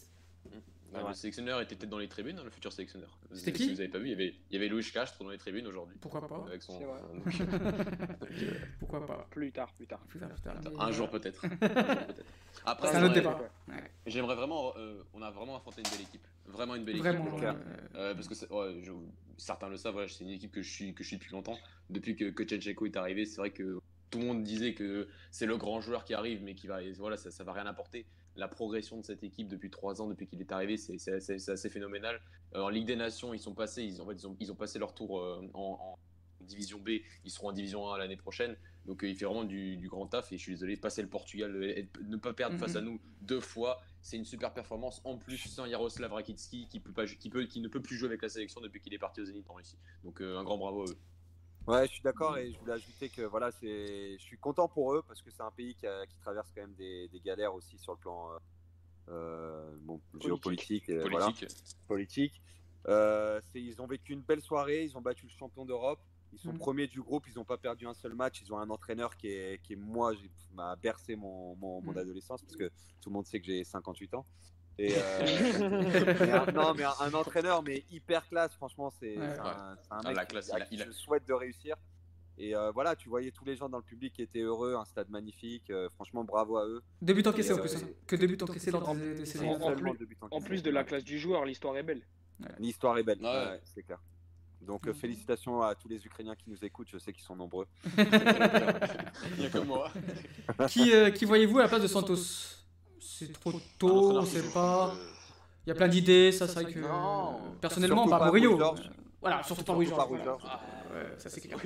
Bah, Le sélectionneur était peut-être dans les tribunes, hein, le futur sélectionneur. C'était Si qui vous avez pas vu, il y avait, il y avait Louis Castro dans les tribunes aujourd'hui. Pourquoi pas Avec son. Euh, Pourquoi pas Plus tard, plus tard. Plus tard, plus tard, mais, un euh, jour peut-être. Peut-être. Après, C'est un autre j'aimerais- débat. Ouais. J'aimerais vraiment. euh, on a vraiment affronté une belle équipe. Vraiment une belle équipe. Vraiment. euh, Euh, parce que c'est- ouais, je- certains le savent, voilà, c'est une équipe que je suis que je suis depuis longtemps. Depuis que, Tchetchenko est arrivé, c'est vrai que tout le monde disait que c'est le grand joueur qui arrive, mais qui va, voilà, ça, ça va rien apporter. La progression de cette équipe depuis trois ans, depuis qu'il est arrivé, c'est assez, phénoménal. Euh, en Ligue des Nations, ils sont passés, ils, en fait, ils, ont, ils ont passé leur tour euh, en, en Division B. Ils seront en Division 1 l'année prochaine. Donc euh, il fait vraiment du, du grand taf. Et je suis désolé, passer le Portugal, et ne pas perdre face à Mhm. nous deux fois, c'est une super performance. En plus, sans Yaroslav Rakitski, qui, peut pas, qui, peut, qui ne peut plus jouer avec la sélection depuis qu'il est parti au Zénith en Russie. Donc un grand bravo à eux. Ouais, je suis d'accord et je voulais ajouter que voilà, c'est, je suis content pour eux parce que c'est un pays qui, a- qui traverse quand même des, des galères aussi sur le plan euh, euh, bon, géopolitique, et voilà, Politique. politique. Euh, c'est- ils ont vécu une belle soirée, ils ont battu le champion d'Europe, ils sont Mm. premiers du groupe, ils n'ont pas perdu un seul match, ils ont un entraîneur qui est, qui est moi, j'ai- m'a bercé mon, mon, mon Mm. adolescence parce que tout le monde sait que j'ai 58 ans. Et euh, mais un- non, mais un, un entraîneur, mais hyper classe, franchement, c'est Ouais. un, un Ah, mec la qui- classe, il a- qui il a- je souhaite de réussir. Et euh, voilà, tu voyais tous les gens dans le public qui étaient heureux, un stade magnifique, euh, franchement, bravo à eux. Deux buts encaissés en plus. euh, hein. Que des, des saisons. En- en plus- de la classe du joueur, l'histoire est belle. L'histoire est belle, Ouais. ouais, c'est clair. Donc Mhm. félicitations à tous les Ukrainiens qui nous écoutent, je sais qu'ils sont nombreux. Il y a que moi. qui euh, qui voyez-vous à la place de Santos? C'est trop tôt, on sait pas. Il y a plein d'idées, ça c'est vrai que. Non. Personnellement, pas Georges. Euh, Voilà, surtout pas. Georges. Ouais, ça c'est clair.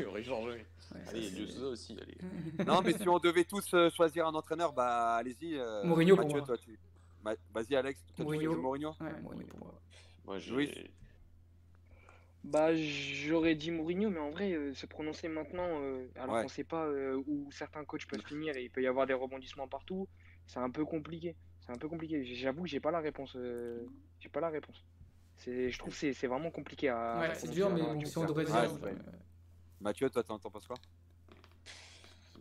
Allez, Dieu aussi. Allez. Non, mais si on devait tous euh, choisir un entraîneur, bah allez-y. euh, Mourinho pour moi. toi, tu... Ma- Vas-y Alex, Mourinho. Mourinho Ouais, Mourinho pour moi. Moi, j'ai. Bah, j'aurais dit Mourinho, mais en vrai, euh, se prononcer maintenant, euh, alors Ouais. qu'on sait pas euh, où certains coachs peuvent finir et il peut y avoir des rebondissements partout, c'est un peu compliqué. C'est un peu compliqué. J'avoue que j'ai pas la réponse. euh, J'ai pas la réponse. C'est, je trouve que c'est c'est vraiment compliqué à. Ouais, c'est dur, mais bon, si on devrait Ouais, dire. ouais. euh, Mathieu, toi, t'en penses quoi?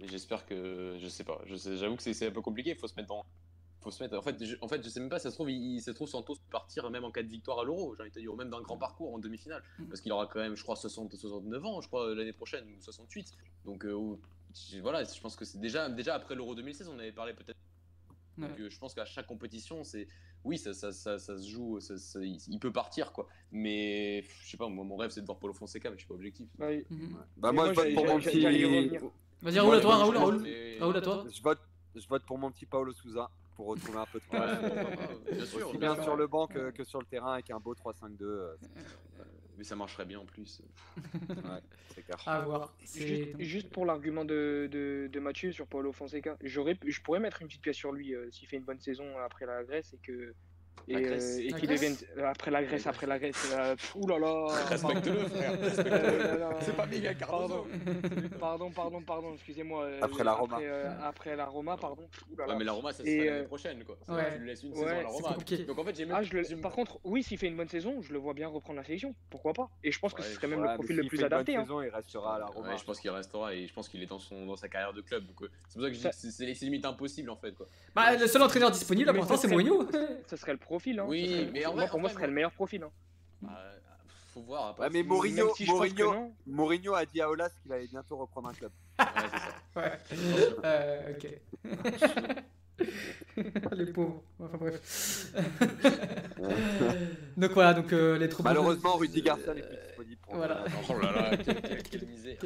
J'espère que. Je sais pas. Je sais- J'avoue que c'est c'est un peu compliqué. Il faut se mettre dans. Faut se mettre... En, fait, je... en fait, je sais même pas, ça se trouve, il, il se trouve Santos peut partir même en cas de victoire à l'Euro, j'ai envie de te dire, ou même d'un grand parcours en demi-finale. Mm. Parce qu'il aura quand même, je crois, 60, 69 ans, je crois, l'année prochaine, ou 68. Donc euh, voilà, je pense que c'est déjà, déjà après l'Euro 2016, on avait parlé peut-être. Donc euh, je pense qu'à chaque compétition, c'est oui, ça, ça, ça, ça se joue, ça- ça- il peut partir quoi. Mais je sais pas, moi mon rêve c'est de voir Paulo Fonseca, mais je suis pas objectif. Ouais. Mhm. Bah, Mais moi, moi, je vote pour mon petit. Vas-y, Raoul, à toi, Raoul, je Raoul. Raoul, à toi. Je vote, je vote pour mon petit Paolo Souza pour retrouver un peu de Ouais, bien sûr. Aussi bien bien sûr. sur le banc que, que sur le terrain avec un beau 3-5-2. Euh, Mais ça marcherait bien en plus. ouais, c'est clair. À voir. Juste, juste pour l'argument de, de, de Mathieu sur Paulo Fonseca, je pourrais mettre une petite pièce sur lui euh, s'il fait une bonne saison après la Grèce et que et, euh, et La qu'il Grèce devienne euh, après la Grèce, après la Grèce. euh, ouh là là. Respecte-le, frère. C'est pas Miguel Cardozo. Pardon, pardon, pardon, pardon, excusez-moi. Après la Roma. Après, euh, après la Roma, pardon. Ouais, mais la Roma, ça euh, l'année prochaine quoi. Tu lui laisses une Ouais, saison à la Roma. compliqué. Donc en fait, j'ai même. Ah, je le- j'ai- Par contre, oui, s'il fait une bonne saison, je le vois bien reprendre la sélection. Pourquoi pas? Et je pense que Ouais, ce serait même le profil le plus fait une bonne adapté. hein. saison, il restera à la Roma. Ouais, je pense qu'il restera et je pense qu'il est dans, son, dans sa carrière de club. Donc, c'est pour ça que je dis que c'est- limite impossible en fait. Quoi. Bah, le seul entraîneur disponible là, Mais pour l'instant, ce c'est Mourinho. Ce serait le profil. Hein. Oui, serait mais en vrai- pour en moi, ce serait le meilleur profil. hein. Bah, faut voir. Après, Ouais, mais Mourinho- si Mourinho-. Mourinho a dit à Olas qu'il allait bientôt reprendre un club. Ouais, c'est ça. Ouais. Euh, ok. les pauvres. Enfin bref. donc voilà, donc euh, les troupes. Malheureusement, Rudy Garcia n'est plus disponible pour Voilà. Oh là là, quelle, quelle- quelle misère.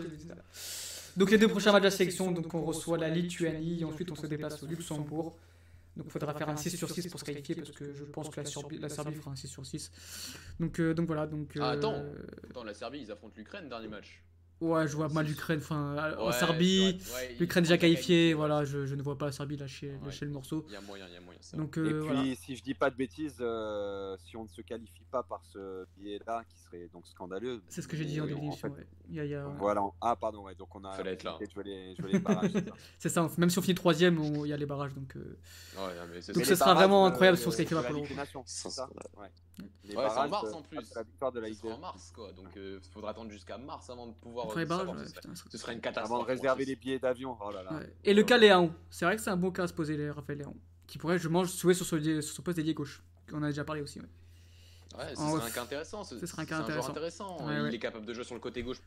Donc les deux prochains matchs de la sélection, donc on reçoit la Lituanie et ensuite on se déplace au Luxembourg. Donc il faudra faire un 6 sur 6 pour se qualifier parce que je pense que la Serbie, la Serbie fera un 6 sur 6. Donc, euh, donc voilà, donc... Ah, attends. euh, Attends, la Serbie, ils affrontent l'Ukraine, dernier match. Ouais, je vois mal l'Ukraine, enfin en Ouais, Serbie, ouais, l'Ukraine déjà qualifiée, voilà, je, je ne vois pas la Serbie lâcher, Ouais. lâcher le morceau. Il y a moyen, il y a moyen. Donc Et euh, puis, voilà. si je dis pas de bêtises, euh, si on ne se qualifie pas par ce biais-là, qui serait donc scandaleux. C'est ce que j'ai dit en début fait, y a- il y a- Voilà. Ah, pardon, ouais. Donc on a. Fallait être là. jouer les, les barrages. c'est ça. Même si on finit troisième, il y a les barrages. Donc, euh, Ouais, mais c'est Donc ce sera vraiment euh, incroyable si on se qualifie pas pour c'est ça Ouais. Les Ouais, c'est en mars, euh, en plus. la victoire de la en mars, quoi. Donc, il faudra attendre jusqu'à mars avant de pouvoir. Savoir, ouais, ce, serait, putain, ce serait- ce serait une catastrophe. Avant de réserver les billets d'avion. Oh là là. Ouais. Et le cas Léon, c'est vrai que c'est un bon cas à se poser, les Raphaël Léon. Qui pourrait, je mange, jouer sur ce, sur ce poste d'ailier gauche. On a déjà parlé aussi. Ouais. Ouais, ce En serait un cas intéressant. Ce, Ce serait un c'est cas intéressant. intéressant. Ouais, il est capable de jouer sur le côté gauche.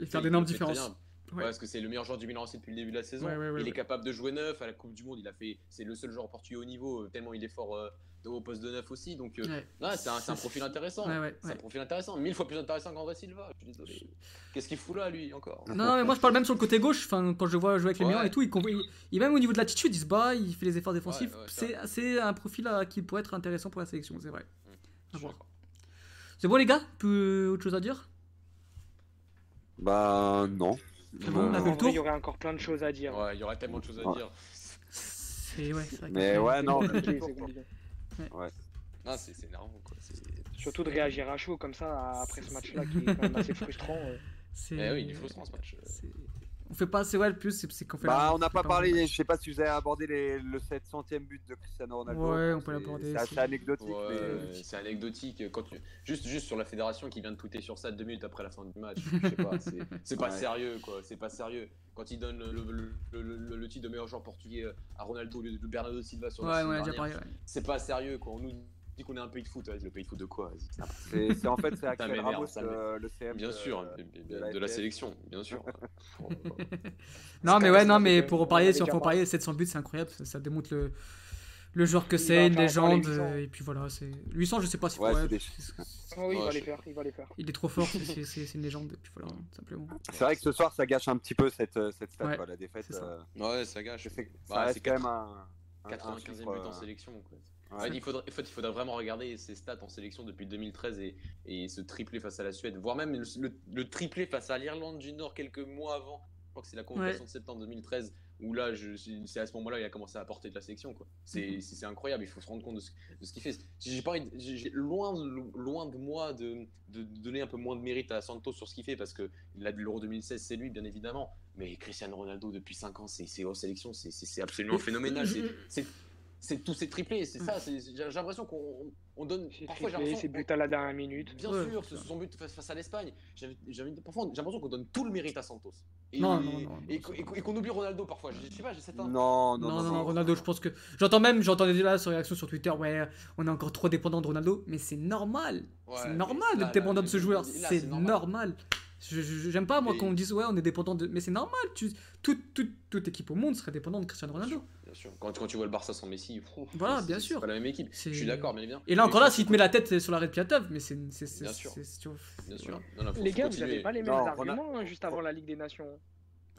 Et faire Il d'énormes différences. Ouais. Parce que c'est le meilleur joueur du Milan AC depuis le début de la saison. Ouais, ouais, ouais, il ouais. est capable de jouer neuf à la Coupe du Monde. Il a fait, c'est le seul joueur portugais au niveau, euh, tellement il est fort euh, au poste de neuf aussi. Donc, euh, Ouais. ouais, c'est un, c'est un profil intéressant. Ouais, ouais, C'est un profil intéressant, mille fois plus intéressant qu'André Silva. Je suis désolé. Qu'est-ce qu'il fout là, lui, encore? Non, non, mais moi je parle même sur le côté gauche. Enfin, quand je vois jouer avec les Ouais. Milan et tout, il, il, il- même au niveau de l'attitude, il se bat, il fait les efforts défensifs. Ouais, ouais, c'est un profil qui pourrait être intéressant pour la sélection, c'est vrai. D'accord. C'est bon les gars? Plus autre chose à dire? Bah, non. C'est bon, on a Euh, fait le En tour vrai, il y aurait encore plein de choses à dire. Ouais, il y aurait tellement de choses à Ouais. dire. C'est ouais, c'est vrai. Mais ouais, non. Compliqué. Non, c'est c'est énervant, quoi. C'est- Surtout de réagir à chaud comme ça après ce match-là qui est quand même assez frustrant. euh. c'est- Eh oui, il est frustrant ce match. On fait pas assez ouais le plus, c'est qu'on fait. Bah, on n'a pas parlé, je sais pas si vous avez abordé les- le 700ème but de Cristiano Ronaldo. Ouais, on peut C'est- l'aborder, C'est anecdotique. Ouais, mais- c'est anecdotique. Quand tu... juste, juste sur la fédération qui vient de tweeter sur ça deux minutes après la fin du match. Je sais pas, c'est- pas Ouais. sérieux quoi. C'est pas sérieux. Quand il donne le, le, le- le- le titre de meilleur joueur portugais à Ronaldo au lieu de Bernardo Silva sur la Ouais, parlé. ouais. c'est pas sérieux quoi. On nous qu'on est un pays de foot. Ouais, le pays de foot de quoi c'est en fait, c'est Axel Ramos, euh, le CM. Bien de- sûr, de la sélection, bien sûr. Non, mais ouais, non, mais pour même- en parler, on si on avait faut déjà parler, 700 buts, c'est incroyable. Ça, ça démontre le, le joueur que c'est, une légende. 800. euh, Et puis voilà, c'est 800, je sais pas si Ouais, des- c'est- Oh oui, il va je- les faire, il va les faire. il est trop fort, c'est- une légende. Et puis voilà, simplement. C'est vrai que ce soir, ça gâche un petit peu cette, euh, cette stat, Ouais, quoi, la défaite. ça. euh, Ouais, ça gâche. Bah, c'est quand même un. un- un 95e chiffre, but en euh, sélection. Quoi. Ouais. Il, faudrait, il vraiment regarder ses stats en sélection depuis 2013 et, et ce triplé face à la Suède, voire même le, le- le triplé face à l'Irlande du Nord quelques mois avant. Je crois que c'est la convocation Ouais. de septembre 2013 où là, c'est à ce moment-là il a commencé à apporter de la sélection. quoi. C'est Mhm. incroyable, il faut se rendre compte de ce, qu'il fait. J'ai pas loin, loin de moi de, donner un peu moins de mérite à Santos sur ce qu'il fait parce que l'Euro 2016, c'est lui bien évidemment. Mais Cristiano Ronaldo depuis 5 ans, c'est c'est en sélection, c'est- c'est c'est absolument phénoménal. C'est- C'est c'est tous ces triplés, c'est ça. c'est- J'ai l'impression qu'on on donne. C'est Parfois, j'ai c'est but à la dernière minute. Bien Ouais, sûr, c'est ce- son but face, face à l'Espagne. Parfois, j'ai l'impression qu'on donne tout le mérite à Santos. Et, Non, non, non, Et, non, qu'on- et oublie Ronaldo parfois. Je, je sais pas, j'ai cette. Non, non, Non, non, non, Ronaldo, je pense que. J'entends même, j'entendais déjà sur réaction sur Twitter, ouais, on est encore trop dépendant de Ronaldo, mais c'est normal. Ouais, c'est normal d'être là, dépendant de ce joueur, c'est normal. J'aime pas, moi, Et- quand on dise, ouais, on est dépendant de. Mais c'est normal, tu... toute, toute, toute équipe au monde serait dépendante de Cristiano Ronaldo. Bien sûr. Quand, quand tu vois le Barça sans Messi, pff, Voilà, c'est- bien c'est sûr. pas la même équipe. C'est- Je suis d'accord, bien évidemment. Et là, Mais encore là, s'il te met la tête sur l'arrêt de Piatov, mais c'est. c'est- c'est- Bien sûr. c'est- c'est- Bien sûr. voilà. Non, non, faut- Les gars, vous n'avez pas les mêmes Non, arguments hein, juste avant la Ligue des Nations.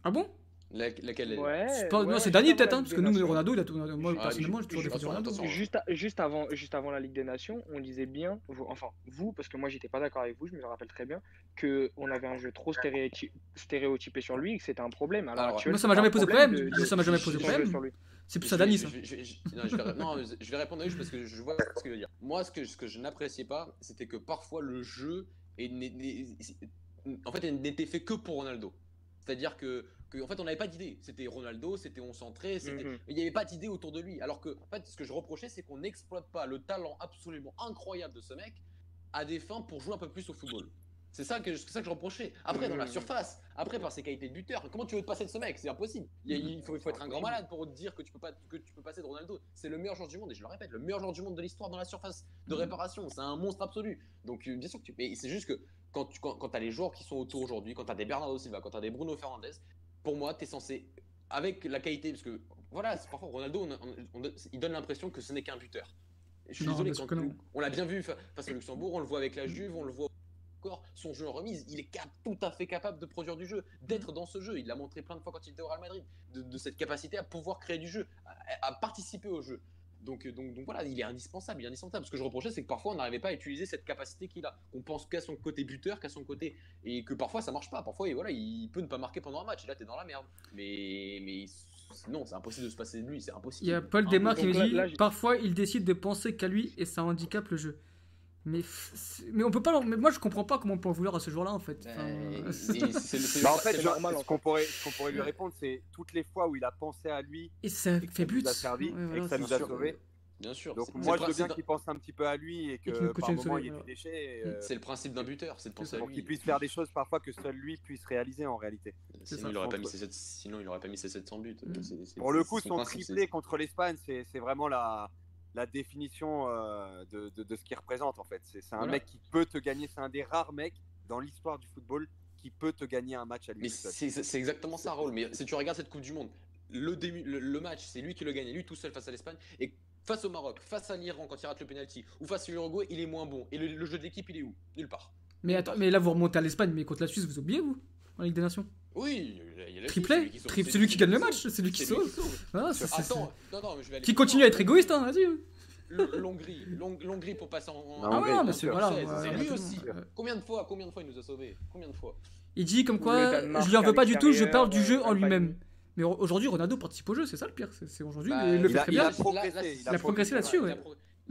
Ah bon? La- laquelle est- Ouais. C'est pas- ouais, Non, ouais, c'est avant peut-être, hein, parce que nous. Ronaldo, il a tout. Moi, Ah, personnellement, j'ai toujours je- défendu Ronaldo. Juste, juste, avant, juste avant la Ligue des Nations, on disait bien, vous- enfin vous, parce que moi j'étais pas d'accord avec vous, je me rappelle très bien, qu'on avait un jeu trop stéréoty- stéréotypé sur lui et que c'était un problème. Alors, Alors, actuellement, moi, ça m'a jamais posé problème. de- Moi, de- ça m'a jamais posé problème. sur lui. C'est plus je ça. je je- non, je vais, non, je vais répondre à lui parce que je vois ce qu'il veut dire. Moi, ce que, ce que je n'appréciais pas, c'était que parfois le jeu est, en fait, n'était fait que pour Ronaldo. C'est-à-dire que, que, en fait, on n'avait pas d'idée. C'était Ronaldo, c'était on c'était- Mhm. il n'y avait pas d'idée autour de lui. Alors que, en fait, ce que je reprochais, c'est qu'on n'exploite pas le talent absolument incroyable de ce mec à des fins pour jouer un peu plus au football. C'est ça que, ça que je reprochais. Après, dans la Mhm. surface, après, par ses qualités de buteur, comment tu veux te passer de ce mec? C'est impossible. Il, il faut, il faut être un grand malade pour te dire que tu peux pas que tu peux passer de Ronaldo. C'est le meilleur joueur du monde, et je le répète, le meilleur joueur du monde de l'histoire dans la surface de réparation. C'est un monstre absolu. Donc, euh, bien sûr que tu. Mais c'est juste que quand tu quand, quand as les joueurs qui sont autour aujourd'hui, quand tu as des Bernardo Silva, quand tu as des Bruno Fernandes, pour moi, tu es censé. Avec la qualité, parce que voilà, parfois Ronaldo, on- on- on- il donne l'impression que ce n'est qu'un buteur. Je suis Non, désolé, quand on l'a bien vu fa- face au Luxembourg, on le voit avec la Juve, on le voit encore, son jeu en remise, il est cap- tout à fait capable de produire du jeu, d'être dans ce jeu. Il l'a montré plein de fois quand il était au Real Madrid, de, de cette capacité à pouvoir créer du jeu, à, à participer au jeu. Donc, euh, donc, donc voilà, il est indispensable, il est indispensable. Ce que je reprochais, c'est que parfois on n'arrivait pas à utiliser cette capacité qu'il a. On pense qu'à son côté buteur, qu'à son côté. Et que parfois ça marche pas. Parfois, et voilà, il peut ne pas marquer pendant un match. Et là, t'es dans la merde. Mais, mais non, c'est impossible de se passer de lui, c'est impossible. Il y a Paul Ah, Desmar qui me dit là, parfois il décide de penser qu'à lui et ça handicape le jeu. Mais, mais on peut pas. Mais moi je comprends pas comment on peut en vouloir à ce joueur-là en fait. Enfin, Euh, c'est- Bah, en fait, normal, ce qu'on pourrait, ce qu'on pourrait lui répondre, c'est toutes les fois où il a pensé à lui et ça et que fait ça but. nous a servi Ouais, et voilà, que ça nous a sauvés. Bien sûr. Donc moi, je veux bien qu'il pense un petit peu à lui et que par moment il soleil, ait des déchets. et, euh, C'est le principe d'un buteur, c'est de penser à pour lui. qu'il puisse faire des choses parfois que seul lui puisse réaliser en réalité. Sinon, ça, il aurait pas mis ses sept- sinon, il aurait pas mis ses 700 buts. Mm. Pour le coup, son son principe, triplé contre l'Espagne, c'est c'est vraiment la, la définition euh, de, de- de ce qu'il représente en fait. C'est un Voilà. mec qui peut te gagner, c'est un des rares mecs dans l'histoire du football qui peut te gagner un match à lui Mais c'est exactement ça, Raoul. Mais si tu regardes cette Coupe du Monde, le, début, le, le match, c'est lui qui le gagne, lui tout seul face à l'Espagne. Et face au Maroc, face à l'Iran quand il rate le penalty, ou face à l'Uruguay, il est moins bon. Et le, le jeu de l'équipe, il est où? Nulle part. Mais attends, mais là vous remontez à l'Espagne, mais contre la Suisse, vous oubliez vous? En Ligue des Nations? Oui, il y a lui qui sauve. Tri- C'est C'est lui qui gagne le match, c'est lui qui sauve. C'est- c'est- Attends, non, non, mais je vais aller Qui continue à être égoïste, hein, vas-y. L'Hongrie, l'Hong- l'Hongrie pour passer en. Ah Ah ouais, bien mais c'est sûr. voilà. C'est- lui aussi. Combien de fois, combien de fois il nous a sauvés? Combien de fois? Il dit comme quoi je lui en veux pas du tout, je parle du euh, jeu en lui-même. Mais au- aujourd'hui, Ronaldo participe au jeu, c'est ça le pire. C'est aujourd'hui, Bah, il le fait a- très bien. il a progressé là-dessus, ouais.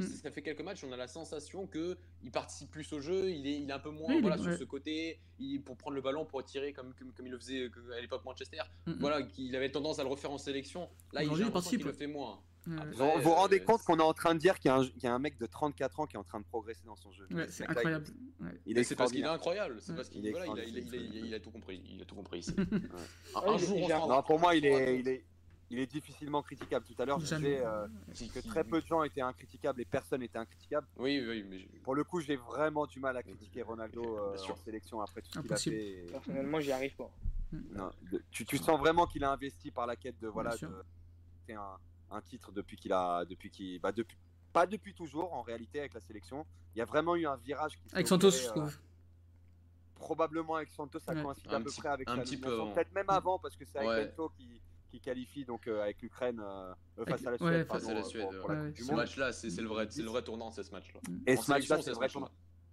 Mm. Ça fait quelques matchs, on a la sensation que il participe plus au jeu, il est, il est un peu moins Oui, voilà, sur ce côté, il, pour prendre le ballon, pour tirer comme, comme, comme il le faisait à l'époque Manchester. Mm, mm. Voilà, qu'il avait tendance à le refaire en sélection. Là, il, j'ai il participe, le fait moins. Ouais, Après, Vous vous rendez euh, compte qu'on est en train de dire qu'il y, a un- qu'il y a un mec de 34 ans qui est en train de progresser dans son jeu. ouais, c'est incroyable. Ouais. Il est c'est parce qu'il est incroyable, c'est Ouais. parce qu'il Il voilà, il, a, il, a, il, a, extraordinaire. il a- il a tout compris, il a tout compris ici. Ouais. Un, jour, Non, pour moi, est, il est, il est difficilement critiquable. Tout à l'heure, je disais euh, que très peu de gens étaient incritiquables et personne n'était incritiquable. Oui, oui, mais Pour le coup, j'ai vraiment du mal à critiquer Ronaldo euh, en sélection après tout ce qu'il a fait. Personnellement, j'y arrive pas. Non, de- tu, tu sens vraiment qu'il a investi par la quête de voilà de- c'est un, un titre depuis qu'il a depuis qu'il bah depuis pas depuis toujours en réalité avec la sélection. Il y a vraiment eu un virage qui Avec Santos, opéré, je euh, trouve. probablement avec Santos, ça Ouais. coïncide Un à peu petit- près avec un sa petit peu peut-être même avant parce que c'est avec Ouais. Bento qui, qui qualifie donc euh, avec l'Ukraine euh, face Avec- à la Suède, ouais, pardon, face à la Suède, pour- pour la ouais. Coupe du ce match-là, c'est le vrai, c'est le vrai tournant, c'est ce match-là. Et En ce match-là, sélection, c'est c'est le ce vrai match-là. tournant.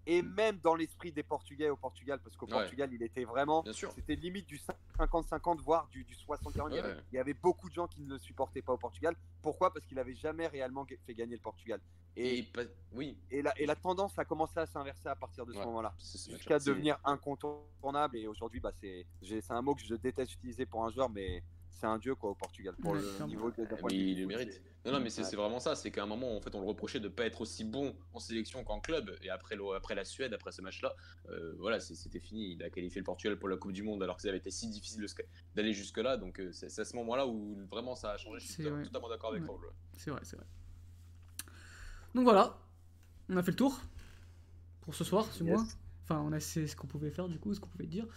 Et même dans l'esprit des Portugais au Portugal, parce qu'au Ouais. Portugal, il était vraiment c'était limite du 50-50, voire du, du 60-40. Il, y avait- Ouais. il y avait beaucoup de gens qui ne le supportaient pas au Portugal. Pourquoi? Parce qu'il avait jamais réellement fait gagner le Portugal. Et Et, pas- oui, et, la, et la tendance a commencé à s'inverser à partir de ce Ouais. moment-là. Jusqu'à devenir incontournable. Et aujourd'hui, bah, c'est un mot que je déteste utiliser pour un joueur, mais c'est un dieu quoi, au Portugal. Pour Ouais, le niveau de, Mais de vue il le mérite. c'est- Non, non, mais c'est Ouais. c'est vraiment ça. C'est qu'à un moment, en fait, on le reprochait de ne pas être aussi bon en sélection qu'en club. Et après, le- après la Suède, après ce match-là, euh, voilà, c'est- c'était fini. Il a qualifié le Portugal pour la Coupe du Monde alors que ça avait été si difficile d'aller jusque-là. Donc, euh, c'est c'est à ce moment-là où vraiment ça a changé. Je suis C'est totalement d'accord avec Ouais. Paul. C'est vrai, c'est vrai. Donc voilà, on a fait le tour pour ce soir, ce Yes. mois. Enfin, on a c'est ce qu'on pouvait faire du coup, ce qu'on pouvait dire.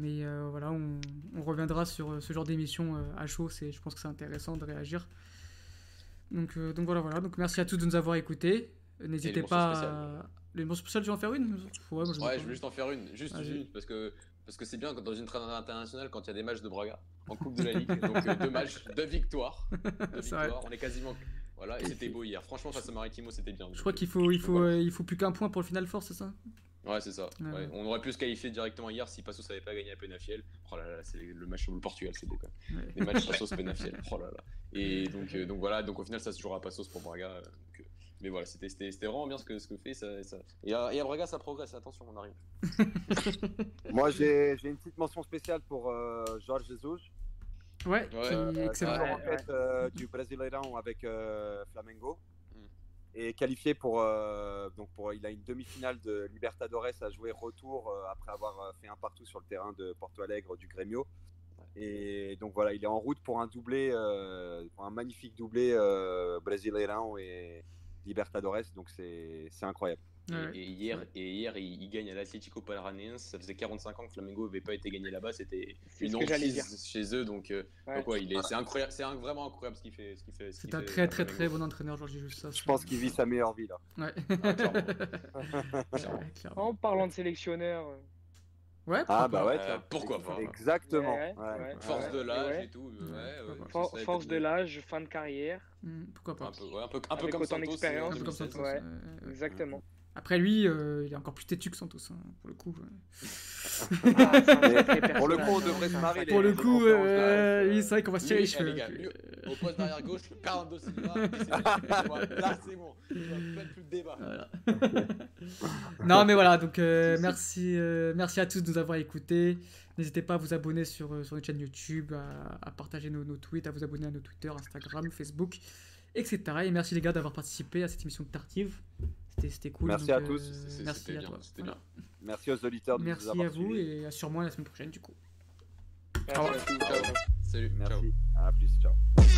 Mais euh, voilà, on, on reviendra sur euh, ce genre d'émission euh, à chaud. C'est, je pense que c'est intéressant de réagir. Donc, donc voilà, voilà. Donc merci à tous de nous avoir écoutés. N'hésitez pas. À... Les mentions spéciales, je vais en faire une? Ouais, moi, ai Ouais, je veux juste en faire une, juste une, parce que parce que c'est bien quand dans une trêve internationale quand il y a des matchs de Braga en Coupe de la Ligue. Donc euh, deux matchs, deux victoires, deux victoires. On est quasiment voilà et c'était beau hier. Franchement face à Maritimo c'était bien. Je crois qu'il faut, il faut, euh, il faut plus qu'un point pour le final force, c'est ça? Ouais, c'est ça. Ouais. Ouais. On aurait pu se qualifier directement hier si Passos n'avait pas gagné à Penafiel. Oh là là, c'est le match au Portugal, c'est beau quand même. Ouais. Les matchs Passos Penafiel. Oh là là. Et donc, euh, donc voilà, donc au final ça se jouera à Passos pour Braga. euh, donc, euh, mais voilà, c'était c'était- c'était vraiment bien ce que, ce que fait. Ça, ça- Et, à, et à Braga ça progresse, attention, on arrive. Moi, j'ai j'ai une petite mention spéciale pour euh, Jorge Jesus. Ouais, Ouais, qui- Euh, excellent. toujours Ouais, en tête euh, du Brasileirão avec euh, Flamengo. Et qualifié pour, euh, donc pour. Il a une demi-finale de Libertadores à jouer retour euh, après avoir euh, fait un partout sur le terrain de Porto Alegre du Grêmio. Et donc voilà, il est en route pour un doublé, euh, pour un magnifique doublé euh, Brasileirão et Libertadores. Donc c'est incroyable. Et- Ouais. Et, hier, et hier il, il gagne à l'Atlético Paranaense. Ça faisait 45 ans que Flamengo n'avait pas été gagné là-bas. C'était une chez eux. Donc, euh, Ouais. donc ouais, il est, c'est incroyable, c'est vraiment incroyable ce qu'il fait. Ce qu'il fait, ce C'est un fait très très très bon entraîneur, Georges ça, Je pense qu'il vit sa meilleure vie là. Ouais. Ah, clairement. Ouais, clairement. En parlant de sélectionneur, euh, Ouais, Ah bah ouais, Euh, pourquoi pas. Exactement. Ouais, ouais. ouais. Force Ouais, de l'âge ouais. et tout. For- serait force de l'âge, fin de carrière. Hmm, pourquoi pas. Un peu, ouais, un peu, un peu Avec comme autant Santos, d'expérience, en Un peu comme 2016. Santos. Ouais. ouais, ouais. Exactement. Après lui, euh, il est encore plus têtu que Santos, hein, pour le coup. ouais. Ah, sacré Pour le coup, on devrait se marrer. Pour le coup, de euh, oui, c'est vrai qu'on va se tirer les eh, cheveux. les euh, Au poste d'arrière gauche, Fernando Silva. Là, c'est bon. A plus de débat. Voilà. non mais voilà donc euh, merci euh, merci à tous de nous avoir écoutés n'hésitez pas à vous abonner sur, euh, sur notre chaîne YouTube à, à partager nos, nos tweets à vous abonner à nos Twitter Instagram Facebook etc et merci les gars d'avoir participé à cette émission tardive c'était c'était cool Merci donc, à tous. euh, C'est- merci c'était à bien, toi c'était Voilà. Merci aux auditeurs de nous merci avoir à vous et à sûrement la semaine prochaine du coup Merci à tous. Salut. Ciao. Merci. À plus. Ciao.